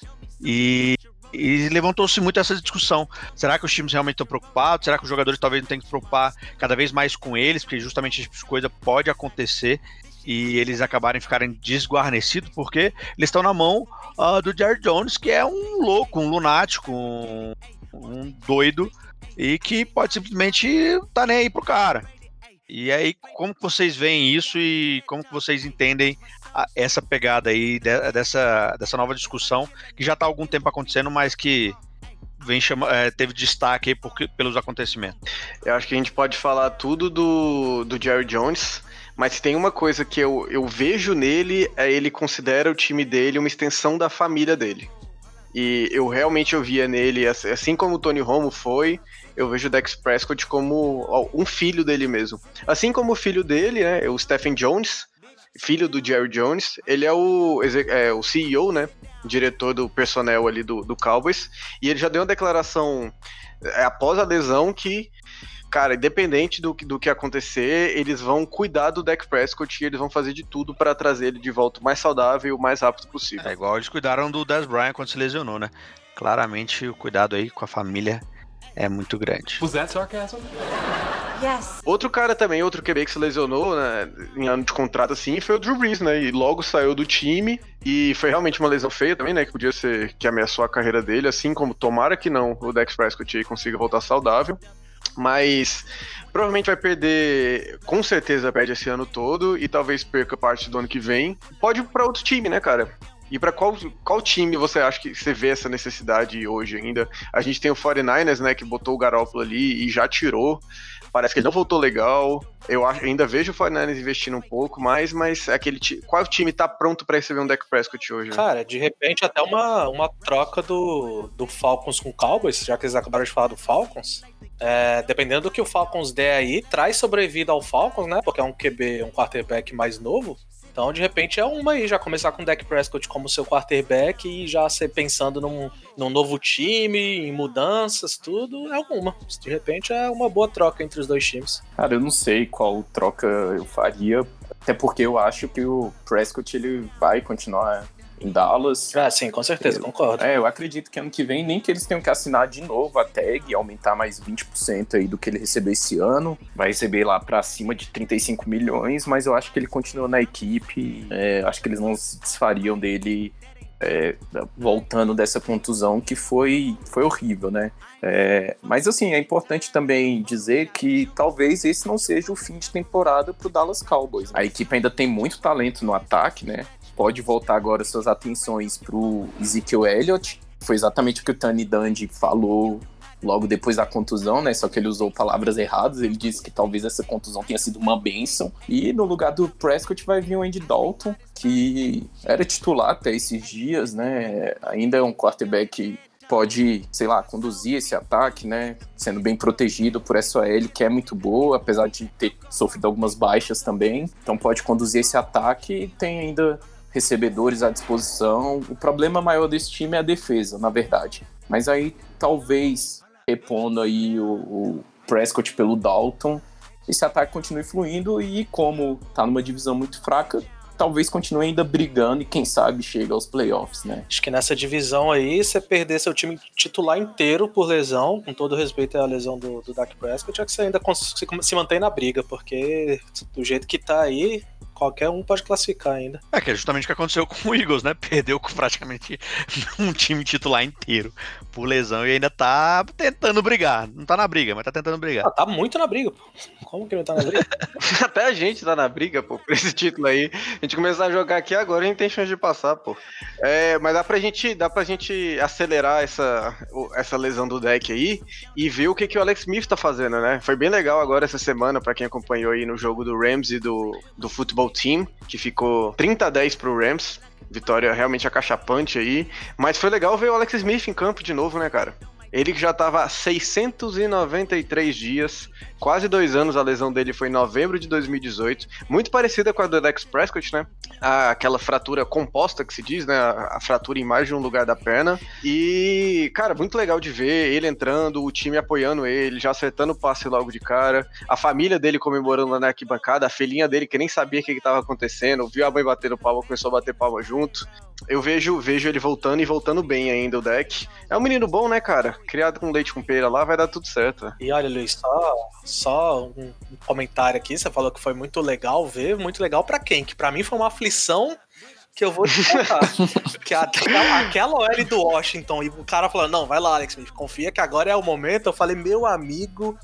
E, e levantou-se muito essa discussão. Será que os times realmente estão preocupados? Será que os jogadores talvez não tenham que se preocupar cada vez mais com eles? Porque justamente esse tipo de coisa pode acontecer e eles acabarem ficarem desguarnecidos porque eles estão na mão uh, do Jared Jones, que é um louco, um lunático, um, um doido e que pode simplesmente tá nem aí pro cara. E aí, como que vocês veem isso e como que vocês entendem a, essa pegada aí de, dessa, dessa nova discussão que já está há algum tempo acontecendo, mas que vem chama, é, teve destaque aí por, pelos acontecimentos? Eu acho que a gente pode falar tudo do, do Jerry Jones, mas tem uma coisa que eu, eu vejo nele, é ele considera o time dele uma extensão da família dele. E eu realmente eu via nele, assim como o Tony Romo foi, eu vejo o Dex Prescott como um filho dele mesmo. Assim como o filho dele, né, o Stephen Jones, filho do Jerry Jones, ele é o, é, o CEO, né, diretor do personnel ali do, do Cowboys, e ele já deu uma declaração é, após a lesão que cara, independente do, do que acontecer, eles vão cuidar do Dak Prescott e eles vão fazer de tudo para trazer ele de volta o mais saudável e o mais rápido possível. É igual eles cuidaram do Dez Bryant quando se lesionou, né? Claramente o cuidado aí com a família é muito grande. Was that sarcasm? Yes. Outro cara também, outro QB que se lesionou né, em ano de contrato assim, foi o Drew Brees, né? E logo saiu do time e foi realmente uma lesão feia também, né? Que podia ser que ameaçou a carreira dele, assim como tomara que não o Dex Prescott aí consiga voltar saudável mas provavelmente vai perder, com certeza perde esse ano todo e talvez perca parte do ano que vem. Pode ir para outro time, né, cara? E para qual, qual time você acha que você vê essa necessidade hoje ainda? A gente tem o 49ers, né, que botou o Garoppolo ali e já tirou. Parece que ele não voltou legal. Eu ainda vejo o 49ers investindo um pouco mais, mas é aquele qual time tá pronto para receber um Deck Prescott hoje? Cara, de repente até uma, uma troca do, do Falcons com o Cowboys, já que eles acabaram de falar do Falcons. É, dependendo do que o Falcons der aí, traz sobrevida ao Falcons, né? Porque é um QB, um quarterback mais novo. Então, de repente, é uma aí, já começar com o Dak Prescott como seu quarterback e já ser pensando num, num novo time, em mudanças, tudo, é uma. De repente, é uma boa troca entre os dois times. Cara, eu não sei qual troca eu faria, até porque eu acho que o Prescott ele vai continuar em Dallas. Ah, sim, com certeza, eu, concordo. É, eu acredito que ano que vem nem que eles tenham que assinar de novo a tag e aumentar mais 20% aí do que ele recebeu esse ano. Vai receber lá para cima de 35 milhões, mas eu acho que ele continua na equipe. É, acho que eles não se desfariam dele é, voltando dessa contusão que foi, foi horrível, né? É, mas assim, é importante também dizer que talvez esse não seja o fim de temporada para o Dallas Cowboys. A equipe ainda tem muito talento no ataque, né? Pode voltar agora suas atenções para o Ezekiel Elliott. Foi exatamente o que o Tony Dungy falou logo depois da contusão, né? Só que ele usou palavras erradas. Ele disse que talvez essa contusão tenha sido uma benção. E no lugar do Prescott vai vir o Andy Dalton, que era titular até esses dias, né? Ainda é um quarterback pode, sei lá, conduzir esse ataque, né? Sendo bem protegido por essa OL, que é muito boa, apesar de ter sofrido algumas baixas também. Então pode conduzir esse ataque e tem ainda recebedores à disposição. O problema maior desse time é a defesa, na verdade. Mas aí talvez repondo aí o, o Prescott pelo Dalton, esse ataque continue fluindo e como tá numa divisão muito fraca, talvez continue ainda brigando e quem sabe chega aos playoffs, né? Acho que nessa divisão aí, você perder seu time titular inteiro por lesão, com todo respeito à lesão do, do Dak Prescott, é que você ainda se mantém na briga, porque do jeito que tá aí, qualquer um pode classificar ainda. É, que é justamente o que aconteceu [LAUGHS] com o Eagles, né? Perdeu praticamente [LAUGHS] um time titular inteiro por lesão e ainda tá tentando brigar. Não tá na briga, mas tá tentando brigar. Ah, tá muito na briga, pô. Como que não tá na briga? [LAUGHS] Até a gente tá na briga, pô, por esse título aí. A gente começar a jogar aqui agora, a gente tem chance de passar, pô. É, mas dá pra gente, dá pra gente acelerar essa, essa lesão do deck aí e ver o que, que o Alex Smith tá fazendo, né? Foi bem legal agora essa semana, pra quem acompanhou aí no jogo do Rams e do, do Futebol Team, que ficou 30 a 10 pro Rams. Vitória realmente acachapante aí. Mas foi legal ver o Alex Smith em campo de novo, né, cara? Ele que já estava há 693 dias, quase dois anos, a lesão dele foi em novembro de 2018, muito parecida com a do Alex Prescott, né? aquela fratura composta que se diz, né? A, fratura em mais de um lugar da perna. E, cara, muito legal de ver ele entrando, o time apoiando ele, já acertando o passe logo de cara, a família dele comemorando lá na arquibancada, a filhinha dele que nem sabia o que estava acontecendo, viu a mãe batendo palma, começou a bater palma junto. Eu vejo, vejo ele voltando e voltando bem ainda o deck. É um menino bom, né, cara? Criado com leite com pera lá, vai dar tudo certo. E olha, Luiz, só, só um comentário aqui. Você falou que foi muito legal ver. Muito legal para quem? Que para mim foi uma aflição que eu vou te contar. [LAUGHS] que aquela, aquela OL do Washington e o cara falando, não, vai lá, Alex, confia que agora é o momento. Eu falei, meu amigo,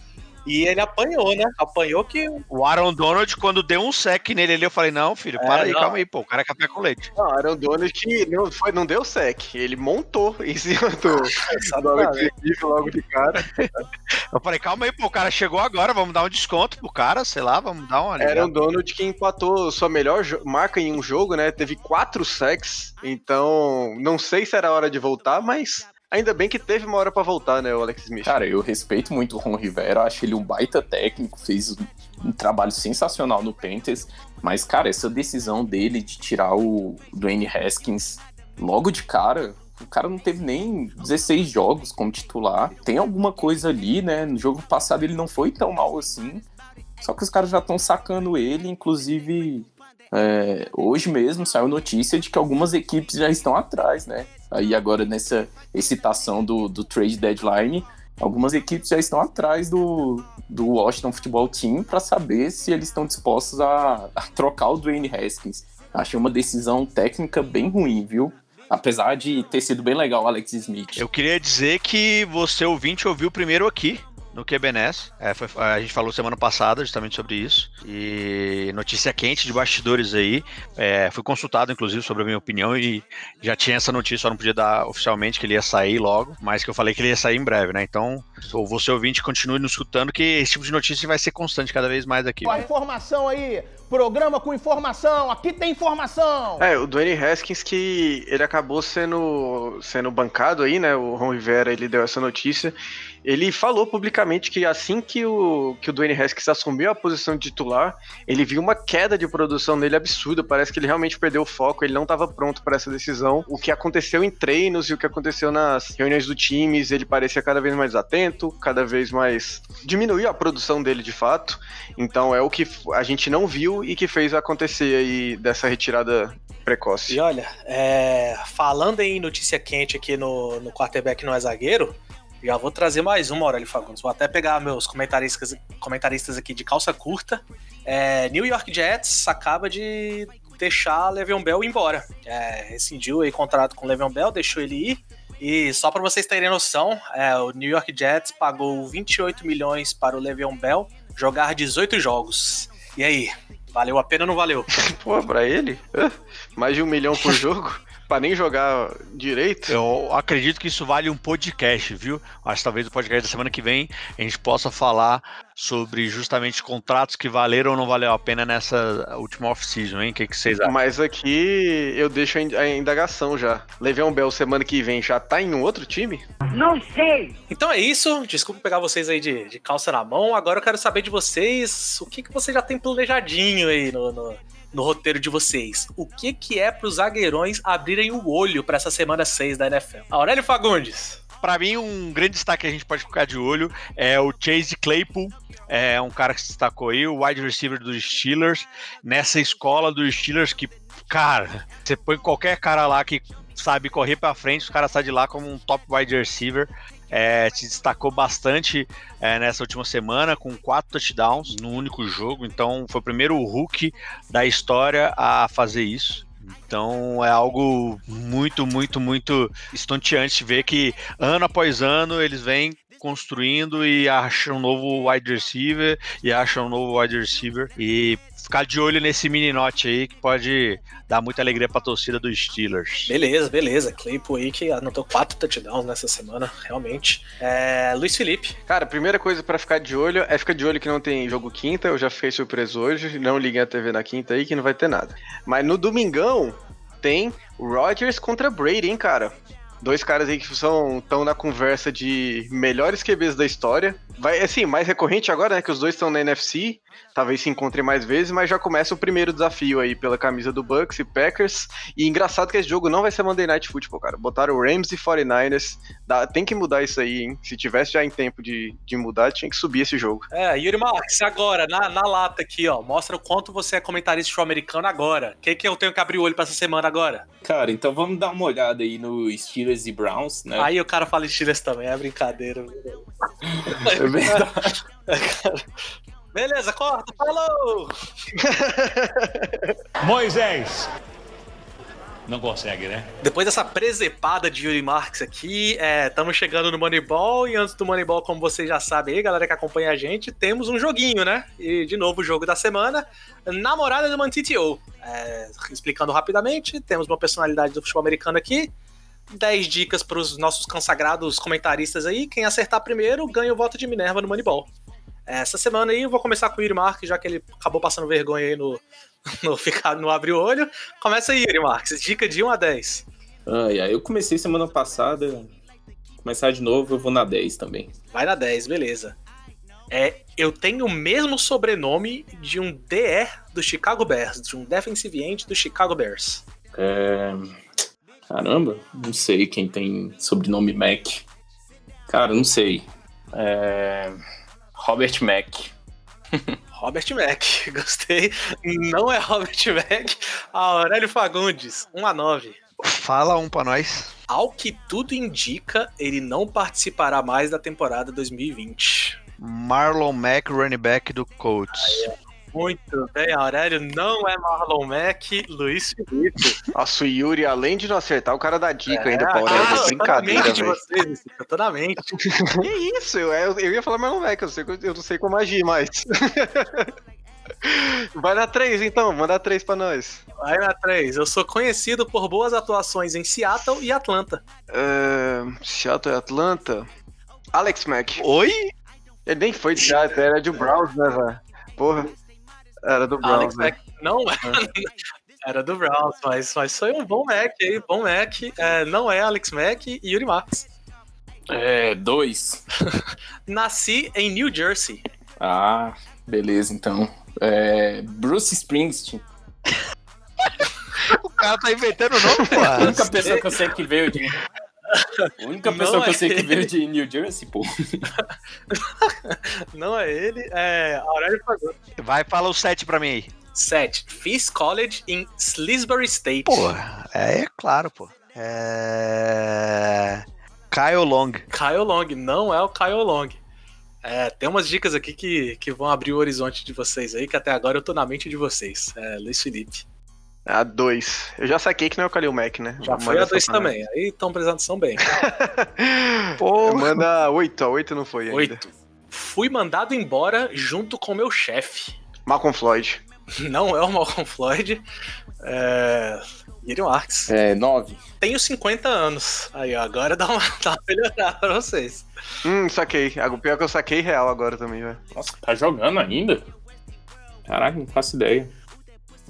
e ele apanhou, né? Apanhou que. O Aaron Donald, quando deu um sec nele ali, eu falei: não, filho, para é, aí, não. calma aí, pô. O cara é café com leite. Não, Aaron Donald que não, foi, não deu sec. Ele montou em cima do, logo de cara. eu falei: calma aí, pô. O cara chegou agora, vamos dar um desconto pro cara, sei lá, vamos dar uma. Aaron Donald que empatou sua melhor marca em um jogo, né? Teve quatro secs. Então, não sei se era hora de voltar, mas Ainda bem que teve uma hora para voltar, né, o Alex Smith. Cara, eu respeito muito o Ron Rivera, acho ele um baita técnico, fez um trabalho sensacional no Panthers, mas, cara, essa decisão dele de tirar o Dwayne Haskins logo de cara, o cara não teve nem 16 jogos como titular. Tem alguma coisa ali, né? No jogo passado ele não foi tão mal assim. Só que os caras já estão sacando ele, inclusive é, hoje mesmo saiu notícia de que algumas equipes já estão atrás, né? Aí agora nessa excitação do, do trade deadline, algumas equipes já estão atrás do, do Washington Football Team para saber se eles estão dispostos a, a trocar o Dwayne Haskins. Achei uma decisão técnica bem ruim, viu? Apesar de ter sido bem legal o Alex Smith. Eu queria dizer que você ouvinte ouviu primeiro aqui no QBNES. É, foi, a gente falou semana passada justamente sobre isso. E notícia quente de bastidores aí. É, fui consultado, inclusive, sobre a minha opinião e já tinha essa notícia, só não podia dar oficialmente que ele ia sair logo, mas que eu falei que ele ia sair em breve, né? Então, ou você ouvinte, continue nos escutando, que esse tipo de notícia vai ser constante cada vez mais aqui. A informação aí, programa com informação, aqui tem informação! É, o Dwayne Haskins que ele acabou sendo, sendo bancado aí, né? O Ron Rivera, ele deu essa notícia Ele falou publicamente que assim que o, que o Dwayne Haskins assumiu a posição de titular, ele viu uma queda de produção nele absurda. Parece que ele realmente perdeu o foco, ele não estava pronto para essa decisão. O que aconteceu em treinos e o que aconteceu nas reuniões do times, ele parecia cada vez mais atento, cada vez mais. diminuiu a produção dele de fato. Então é o que a gente não viu e que fez acontecer aí dessa retirada precoce. E olha, é, falando em notícia quente aqui no, no quarterback não é zagueiro, já vou trazer mais uma, Aurélio Fagundes. Vou até pegar meus comentaristas, comentaristas aqui de calça curta. É, New York Jets acaba de deixar Le'Veon Bell embora. É, rescindiu aí contrato com Le'Veon Bell, deixou ele ir. E só para vocês terem noção, é, o New York Jets pagou 28 milhões para o Le'Veon Bell jogar 18 jogos. E aí, valeu a pena ou não valeu? [LAUGHS] Pô, pra ele? Mais de um milhão por jogo? Pra nem jogar direito? Eu acredito que isso vale um podcast, viu? Acho que talvez o podcast da semana que vem a gente possa falar sobre justamente contratos que valeram ou não valeu a pena nessa última off-season, hein? O que, que vocês acham? Mas aqui eu deixo a ind- a indagação já. Le'Veon Bell semana que vem já tá em um outro time? Não sei. Então é isso. Desculpa pegar vocês aí de, de calça na mão. Agora eu quero saber de vocês o que, que você já tem planejadinho aí no, no, no roteiro de vocês. O que, que é pros zagueirões abrirem o olho pra essa semana 6 da NFL? Aurélio Fagundes. Pra mim, um grande destaque que a gente pode ficar de olho é o Chase Claypool. É um cara que se destacou aí, o wide receiver dos Steelers. Nessa escola dos Steelers que, cara, você põe qualquer cara lá que sabe correr pra frente, o cara sai de lá como um top wide receiver. É, se destacou bastante é, nessa última semana com quatro touchdowns no único jogo. Então, foi o primeiro Hulk da história a fazer isso. Então é algo muito, muito, muito estonteante ver que ano após ano eles vêm construindo e acham um novo wide receiver e acham um novo wide receiver e ficar de olho nesse mini note aí que pode dar muita alegria pra torcida dos Steelers. Beleza, beleza. Claypool aí que anotou quatro touchdowns nessa semana, realmente. É, Luiz Felipe. Cara, a primeira coisa pra ficar de olho é ficar de olho que não tem jogo quinta. Eu já fiquei surpreso hoje. Não liguem a TV na quinta aí que não vai ter nada. Mas no domingão tem Rodgers contra Brady, hein, cara? Dois caras aí que são estão na conversa de melhores QBs da história. Vai, assim, mais recorrente agora, né? Que os dois estão na NFC. Talvez se encontrem mais vezes, mas já começa o primeiro desafio aí pela camisa do Bucks e Packers. E engraçado que esse jogo não vai ser Monday Night Football, cara. Botaram Rams e 49ers. Dá- tem que mudar isso aí, hein? Se tivesse já em tempo de, de mudar, tinha que subir esse jogo. É, Yuri Marques, agora, na, na lata aqui, ó. Mostra o quanto você é comentarista show-americano agora. O que, que eu tenho que abrir o olho pra essa semana agora? Cara, então vamos dar uma olhada aí no Steelers e Browns, né? Aí o cara fala Steelers também, é brincadeira. É verdade. [LAUGHS] Beleza, corta, falou! [LAUGHS] Moisés. Não consegue, né? Depois dessa presepada de Yuri Marques aqui, estamos chegando no Moneyball e antes do Moneyball, como vocês já sabem aí, galera que acompanha a gente, temos um joguinho, né? E de novo o jogo da semana, Namorada do Mantitio. É, explicando rapidamente, temos uma personalidade do futebol americano aqui, 10 dicas para os nossos consagrados comentaristas aí, quem acertar primeiro ganha o voto de Minerva no Moneyball. Essa semana aí eu vou começar com o Yuri Marques, já que ele acabou passando vergonha aí no, [LAUGHS] no, ficar, no abrir o olho. Começa aí, Yuri Marques, dica de 1 a 10. Ai, ai, eu comecei semana passada. Começar de novo, eu vou na 10 também. Vai na 10, beleza. É, eu tenho o mesmo sobrenome de um DR do Chicago Bears, de um defensive end do Chicago Bears. É... Caramba, não sei quem tem sobrenome Mac. Cara, não sei. É... Robert Mac. Robert Mack, [LAUGHS] gostei. Não é Robert Mack. Aurélio Fagundes, 1 a 9. Fala um pra nós. Ao que tudo indica, ele não participará mais da temporada 2020. Marlon Mack, running back do Colts. Muito bem, Aurélio. Não é Marlon Mack, Luiz Felipe. Nossa, o Yuri, além de não acertar, o cara dá dica É, ainda pra Aurélio. ah, É eu tô na brincadeira, mente de vocês, isso, eu tô na mente. [LAUGHS] Que isso? Eu, eu, ia falar Marlon Mack, eu, sei, eu não sei como agir mais. [LAUGHS] Vai na 3 então, manda 3 pra nós. Vai na 3. Eu sou conhecido por boas atuações em Seattle e Atlanta. Uh, Seattle e Atlanta. Alex Mack. Oi? Ele nem foi de Seattle, era de Browns, né, velho? Porra. Era do Browns, Alex né? Mack não é. [LAUGHS] Era do Browns, mas, mas foi um bom Mac aí, bom Mac. É, não é Alex Mack e Yuri Marques. É, dois. [LAUGHS] Nasci em New Jersey. Ah, beleza, então. É, Bruce Springsteen. [LAUGHS] O cara tá inventando o nome, pô. A única pessoa que eu sei que veio de. A única Não pessoa que eu é sei que ele. veio de New Jersey, pô. [LAUGHS] Não é ele, é Aurélio Fagundes. Vai, fala o 7 pra mim aí. 7. Fiz college em Slisbury State. Pô, é, é claro, pô. É. Kyle Long. Kyle Long, não é o Kyle Long. É, tem umas dicas aqui que, que vão abrir o horizonte de vocês aí, que até agora eu tô na mente de vocês. É, Luiz Felipe. A 2. Eu já saquei que não é o Kalil Mack, né? Já foi a 2 essa pra mim. também. Aí estão prestando atenção bem. [LAUGHS] Pô, Manda 8, a 8 não foi ainda. 8. Fui mandado embora junto com meu chefe. Malcolm Floyd. Não é o Malcolm Floyd. É. Yuri Marks. É, nove. Tenho 50 anos. Aí, ó, agora dá uma, [LAUGHS] dá uma melhorada pra vocês. Hum, saquei. O pior é que eu saquei real agora também, velho. Nossa, tá jogando ainda? Caraca, não faço ideia.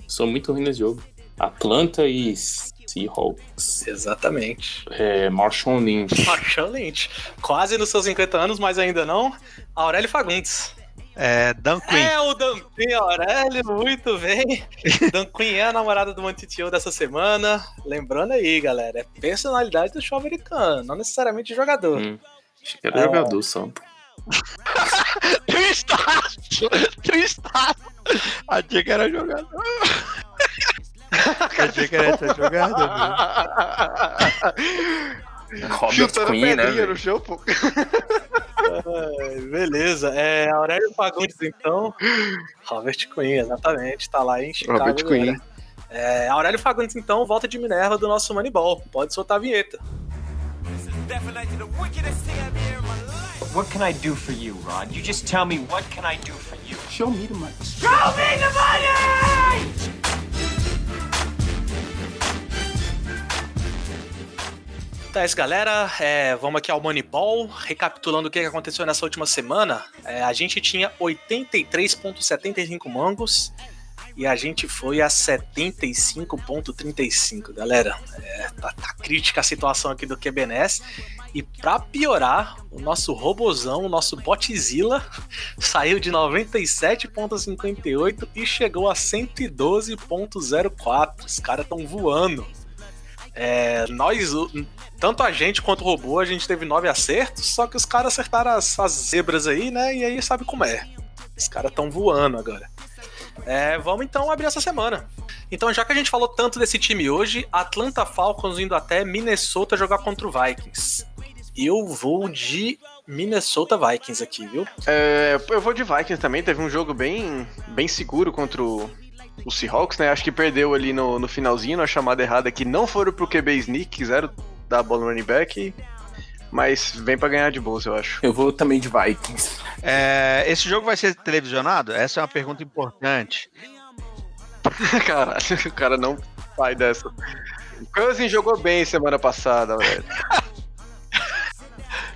Sou muito ruim nesse jogo. Atlanta e Seahawks. Exatamente. É, Marshall Lynch. [LAUGHS] Marshall Lynch. Quase nos seus 50 anos, mas ainda não. Aurélio Fagundes. é Dan Quinn. É o Dan Quinn, Aurélio, muito bem. [LAUGHS] Dan Quinn é a namorada do Mantitio dessa semana. Lembrando aí, galera, é personalidade do show americano, não necessariamente jogador. Hum, Acho que era É. jogador só. Tristaço! Tristaço! Achei que era jogador. Achei que era jogador. [LAUGHS] Robert Chutando né? pedrinha no velho? chão, pô. Beleza, é Aurélio Fagundes então. Robert Quinn, exatamente, tá lá em Chicago. Robert agora. É, Aurélio Fagundes então, volta de Minerva do nosso Moneyball. Pode soltar a vinheta. What can I do for you, Rod? You just tell me what can I do for you. Show me the money. Show me the money! Então é isso, galera. É, vamos aqui ao Moneyball. Recapitulando o que aconteceu nessa última semana. É, a gente tinha 83,75 mangos e a gente foi a 75,35, galera. É, tá, tá crítica a situação aqui do QBNS. E pra piorar, o nosso robozão, o nosso botzilla, [LAUGHS] saiu de 97,58 e chegou a 112,04. Os caras estão voando. É, nós, tanto a gente quanto o robô, a gente teve nove acertos, só que os caras acertaram as, as zebras aí, né? E aí sabe como é. Os caras estão voando agora. É, vamos então abrir essa semana. Então, já que a gente falou tanto desse time hoje, Atlanta Falcons indo até Minnesota jogar contra o Vikings. Eu vou de Minnesota Vikings aqui, viu? É, eu vou de Vikings também. Teve um jogo bem, bem seguro contra o, o Seahawks, né? Acho que perdeu ali no, no finalzinho, na chamada errada, que não foram pro QB sneak, quiseram dar a bola no running back. Mas vem pra ganhar de bolsa, eu acho. Eu vou também de Vikings. É, esse jogo vai ser televisionado? Essa é uma pergunta importante. [LAUGHS] Caralho, o cara não vai dessa. Cousins jogou bem semana passada, velho. [LAUGHS]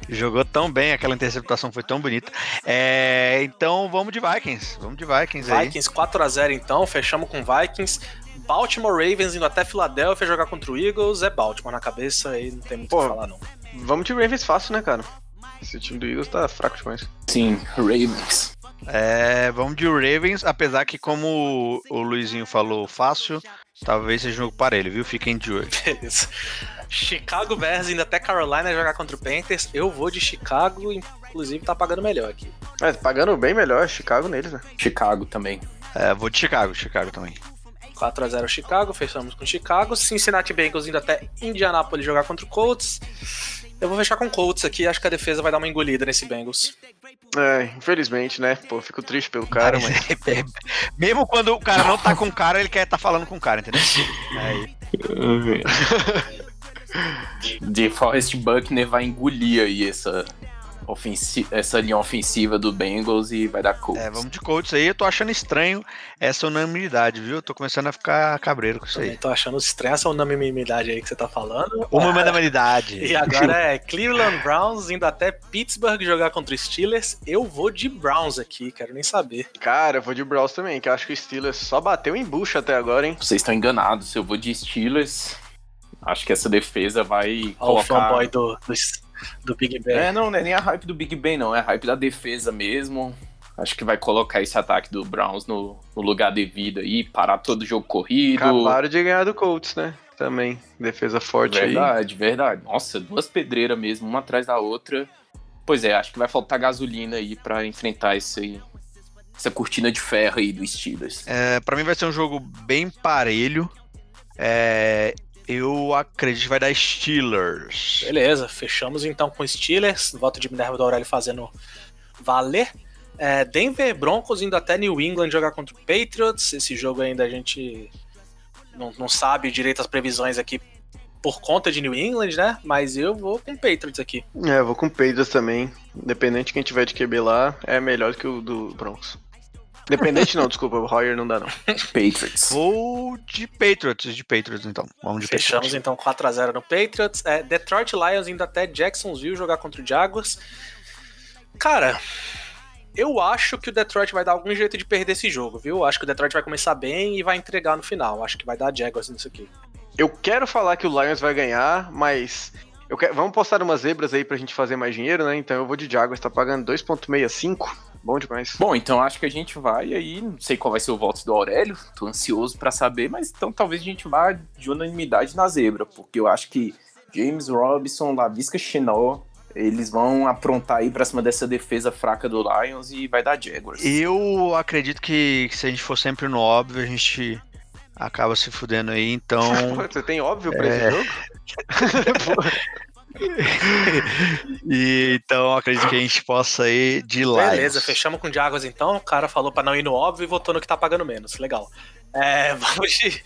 Jogou tão bem, aquela interceptação foi tão bonita. É, então vamos de Vikings. Vamos de Vikings aí. Vikings 4x0 então, fechamos com Vikings. Baltimore Ravens indo até Filadélfia jogar contra o Eagles. É Baltimore na cabeça aí não tem muito o que falar não. Vamos de Ravens fácil, né, cara? Esse time do Eagles tá fraco demais. Sim, Ravens. É, vamos de Ravens, apesar que, como o Luizinho falou, fácil, talvez seja um jogo parelho, viu? Fiquem de olho. [LAUGHS] Beleza. Chicago Bears indo até Carolina jogar contra o Panthers. Eu vou de Chicago, inclusive tá pagando melhor aqui. Mas pagando bem melhor, Chicago neles, né? Chicago também. É, vou de Chicago, Chicago também. 4x0 Chicago, fechamos com Chicago. Cincinnati Bengals indo até Indianapolis jogar contra o Colts. Eu vou fechar com o Colts aqui, acho que a defesa vai dar uma engolida nesse Bengals. É, infelizmente, né? Pô, fico triste pelo cara, mas. [LAUGHS] Mesmo quando o cara não tá com o cara, ele quer estar falando com o cara, entendeu? Aí. [LAUGHS] De Forrest Buckner vai engolir aí essa, ofensi essa linha ofensiva do Bengals e vai dar Colts. É, vamos de Colts aí. Eu tô achando estranho essa unanimidade, viu? Eu tô começando a ficar cabreiro com isso Também aí. tô achando estranho essa unanimidade aí que você tá falando. Uma unanimidade. [LAUGHS] E agora é [LAUGHS] Cleveland Browns indo até Pittsburgh jogar contra o Steelers. Eu vou de Browns aqui, quero nem saber. Cara, eu vou de Browns também, que eu acho que o Steelers só bateu em bucha até agora, hein? Vocês estão enganados. Eu vou de Steelers. Acho que essa defesa vai Ó, o colocar. fanboy do, do, do Big Ben. É, não, não é nem a hype do Big Ben, não. É a hype da defesa mesmo. Acho que vai colocar esse ataque do Browns no, no lugar devido aí, parar todo o jogo corrido. Acabaram de ganhar do Colts, né? Também. Defesa forte aí. Verdade, verdade. Nossa, duas pedreiras mesmo, uma atrás da outra. Pois é, acho que vai faltar gasolina aí pra enfrentar esse, essa cortina de ferro aí do Steelers. É, para mim vai ser um jogo bem parelho. É, eu acredito que vai dar Steelers. Beleza, fechamos então com Steelers. Voto de Minerva do Aurélio fazendo valer. É, Denver Broncos indo até New England jogar contra o Patriots. Esse jogo ainda a gente não, não sabe direito as previsões aqui por conta de New England, né? Mas eu vou com Patriots aqui. É, eu vou com o Patriots também. Independente de quem tiver de QB lá, é melhor que o do Broncos. Independente não, desculpa, o Royer não dá não. Patriots. Vou de Patriots, de Patriots então. Vamos de Fechamos Patriots. então 4x0 no Patriots. É, Detroit Lions indo até Jacksonville jogar contra o Jaguars. Cara, eu acho que o Detroit vai dar algum jeito de perder esse jogo, viu? Acho que o Detroit vai começar bem e vai entregar no final. Acho que vai dar Jaguars nisso aqui. Eu quero falar que o Lions vai ganhar, mas quero... vamos postar umas zebras aí pra gente fazer mais dinheiro, né? Então eu vou de Jaguars, tá pagando 2.65. Bom demais. Bom, então acho que a gente vai aí. Não sei qual vai ser o voto do Aurélio, tô ansioso pra saber, mas então talvez a gente vá de unanimidade na zebra, porque eu acho que James Robinson, Lavisca Chenot, eles vão aprontar aí pra cima dessa defesa fraca do Lions e vai dar Jaguars. Eu acredito que se a gente for sempre no óbvio, a gente acaba se fudendo aí, então. [LAUGHS] Você tem óbvio pra É. esse jogo? [LAUGHS] e, então acredito que a gente possa ir de Lions. Beleza, fechamos com Jaguars então. O cara falou pra não ir no óbvio e votou no que tá pagando menos. Legal. É, [LAUGHS] vamos de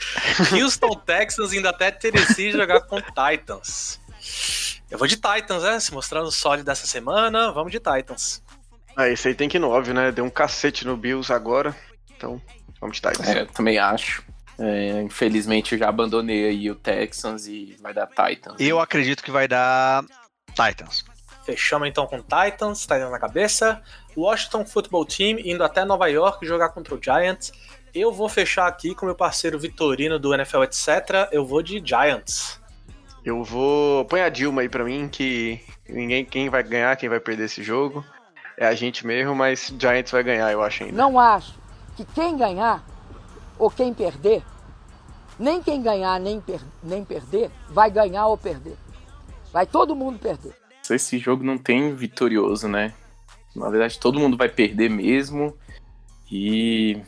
Houston Texans indo até Tennessee jogar com Titans. Eu vou de Titans, né? Se mostrando sólido dessa semana, vamos de Titans. Ah, esse aí tem que ir no óbvio, né? Deu um cacete no Bills agora. Então, vamos de Titans. É, eu também acho. É, infelizmente eu já abandonei aí o Texans e vai dar Titans. Eu acredito que vai dar Titans. Fechamos então com Titans, Titans na cabeça. Washington Football Team indo até Nova York jogar contra o Giants. Eu vou fechar aqui com meu parceiro Vitorino do NFL etc. Eu vou de Giants. Eu vou. Põe a Dilma aí pra mim, que ninguém quem vai ganhar, quem vai perder esse jogo. É a gente mesmo, mas Giants vai ganhar, eu acho ainda. Não acho que quem ganhar ou quem perder, nem quem ganhar nem, per nem perder, vai ganhar ou perder. Vai todo mundo perder. Esse jogo não tem vitorioso, né? Na verdade, todo mundo vai perder mesmo. E.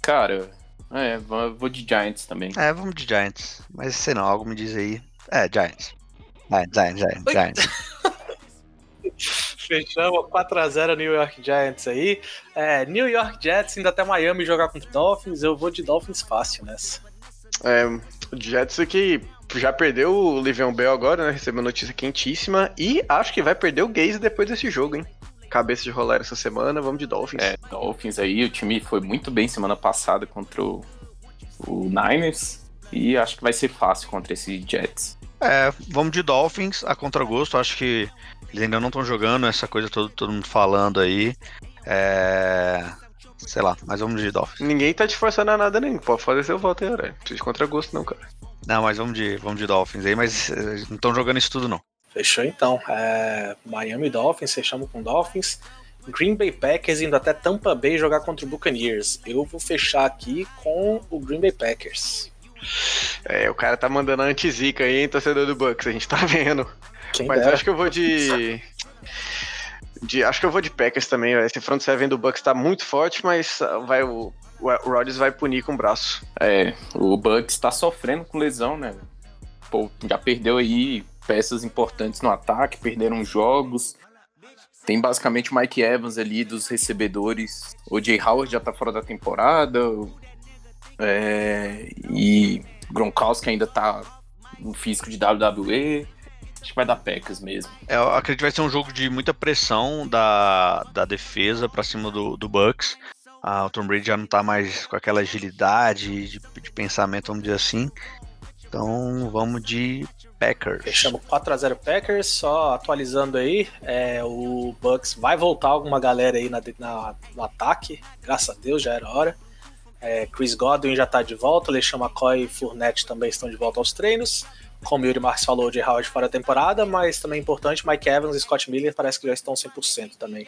Cara, é, vou vou de Giants também. É, vamos de Giants. Mas sei não, algo me diz aí. É, Giants. Giants, Giants, Giants, Giants. [LAUGHS] Fechamos 4x0 New York Giants aí. É, New York Jets indo até Miami jogar contra o Dolphins. Eu vou de Dolphins fácil nessa. É, o Jets aqui já perdeu o Livion Bell agora, né? Recebeu notícia quentíssima. E acho que vai perder o Gaze depois desse jogo, hein? Cabeça de rolar essa semana, vamos de Dolphins. É, Dolphins aí, o time foi muito bem semana passada contra o, o Niners. E acho que vai ser fácil contra esse Jets. É, vamos de Dolphins a contragosto. Acho que eles ainda não estão jogando essa coisa todo, todo mundo falando aí. É. Sei lá, mas vamos de Dolphins. Ninguém tá te forçando a nada nem. Pode fazer seu voto aí, Aurélio. Não precisa de contragosto, não, cara. Não, mas vamos de, vamos de Dolphins aí, mas eh, não estão jogando isso tudo, não. Fechou então. É, Miami Dolphins, fechamos com Dolphins. Green Bay Packers indo até Tampa Bay jogar contra o Buccaneers. Eu vou fechar aqui com o Green Bay Packers. É, o cara tá mandando a anti-zica aí, hein, torcedor do Bucks, a gente tá vendo. Quem Mas dera. acho que eu vou de. de acho que eu vou de Packers também. Esse front seven do Bucks tá muito forte, mas ah, vai, o, o Rodgers vai punir com o braço. É, o Bucks tá sofrendo com lesão, né? Pô, já perdeu aí peças importantes no ataque, perderam jogos. Tem basicamente o Mike Evans ali dos recebedores. O Jay Howard já tá fora da temporada. É, e Gronkowski ainda tá no físico de WWE. Acho que vai dar Packers mesmo. É, eu acredito que vai ser um jogo de muita pressão da, da defesa pra cima do, do Bucks. Ah, o Tom Brady já não tá mais com aquela agilidade de, de pensamento, vamos dizer assim. Então vamos de Packers. Fechamos 4x0 Packers, só atualizando aí, é, o Bucks vai voltar alguma galera aí na, na- no ataque, graças a Deus, já era hora. É, Chris Godwin já tá de volta, LeSean McCoy e Fournette também estão de volta aos treinos. Como o Yuri Marques falou, de Howard fora da temporada, mas também importante, Mike Evans e Scott Miller parece que já estão 100% também.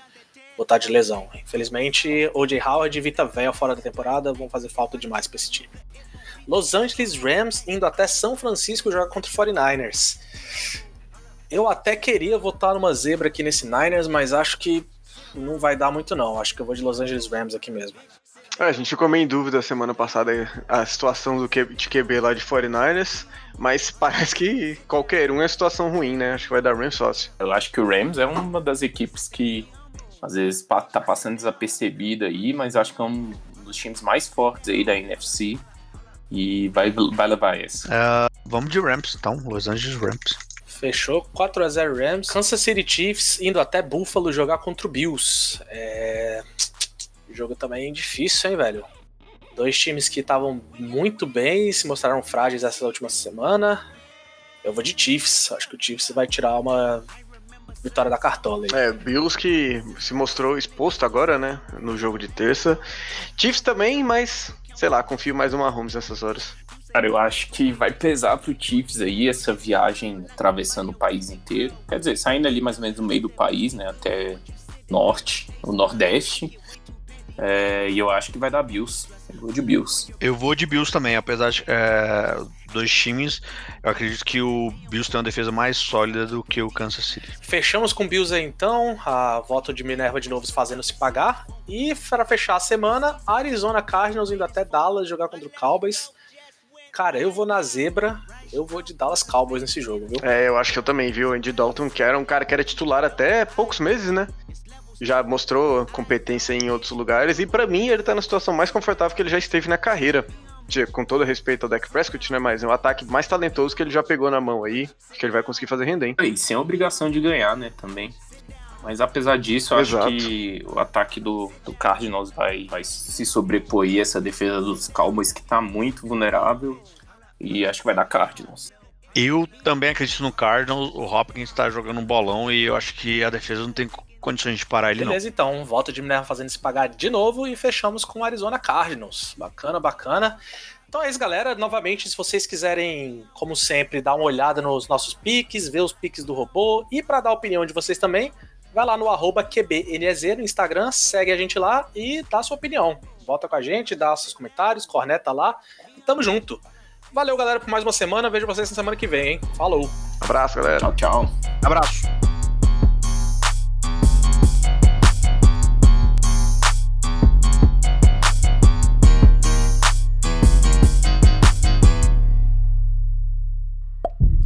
Botar de lesão. Infelizmente, O.J. Howard e Vita Véia fora da temporada vão fazer falta demais para esse time. Los Angeles Rams indo até São Francisco jogar contra o 49ers. Eu até queria votar numa zebra aqui nesse Niners, mas acho que não vai dar muito não. Acho que eu vou de Los Angeles Rams aqui mesmo. A gente ficou meio em dúvida semana passada a situação do Q, de QB lá de 49ers, mas [LAUGHS] parece que qualquer um é situação ruim, né? Acho que vai dar Rams fácil. Eu acho que o Rams é uma das equipes que às vezes tá passando desapercebida aí, mas acho que é um dos times mais fortes aí da NFC e vai, vai levar esse. Uh, vamos de Rams, então, Los Angeles Rams. Fechou 4x0 Rams. Kansas City Chiefs indo até Buffalo jogar contra o Bills. É... Jogo também difícil, hein, velho? Dois times que estavam muito bem e se mostraram frágeis essa última semana. Eu vou de Chiefs. Acho que o Chiefs vai tirar uma vitória da cartola. Aí. É, Bills que se mostrou exposto agora, né? No jogo de terça. Chiefs também, mas sei lá, confio mais no Mahomes nessas horas. Cara, eu acho que vai pesar pro Chiefs aí essa viagem atravessando o país inteiro. Quer dizer, saindo ali mais ou menos no meio do país, né? Até norte, o nordeste. É, e eu acho que vai dar Bills. Eu vou de Bills. Eu vou de Bills também, apesar de é, dois times. Eu acredito que o Bills tem uma defesa mais sólida do que o Kansas City. Fechamos com o Bills aí então. A volta de Minerva de novo fazendo se pagar. E para fechar a semana, Arizona Cardinals indo até Dallas jogar contra o Cowboys. Cara, eu vou na zebra, eu vou de Dallas Cowboys nesse jogo, viu? É, eu acho que eu também, viu? Andy Dalton, que era um cara que era titular até poucos meses, né? Já mostrou competência em outros lugares, e para mim ele tá na situação mais confortável que ele já esteve na carreira. Com todo respeito ao Dak Prescott, né? Mas é um ataque mais talentoso que ele já pegou na mão aí, que ele vai conseguir fazer render. Hein? E sem a obrigação de ganhar, né? Também. Mas apesar disso, eu Exato. acho que o ataque do, do Cardinals vai, vai se sobrepor aí essa defesa dos Cowboys que tá muito vulnerável. E acho que vai dar Cardinals. Eu também acredito no Cardinals. O Hopkins tá jogando um bolão e eu acho que a defesa não tem condições de parar ele Beleza, não. então. Volta de Minerva fazendo se pagar de novo e fechamos com o Arizona Cardinals. Bacana, bacana. Então é isso, galera. Novamente, se vocês quiserem, como sempre, dar uma olhada nos nossos piques, ver os piques do robô e para dar a opinião de vocês também, vai lá no arroba QBNEZ no Instagram, segue a gente lá e dá a sua opinião. Volta com a gente, dá seus comentários, corneta lá e tamo junto. Valeu, galera, por mais uma semana. Vejo vocês na semana que vem, hein? Falou. Abraço, galera. Tchau, tchau. Abraço.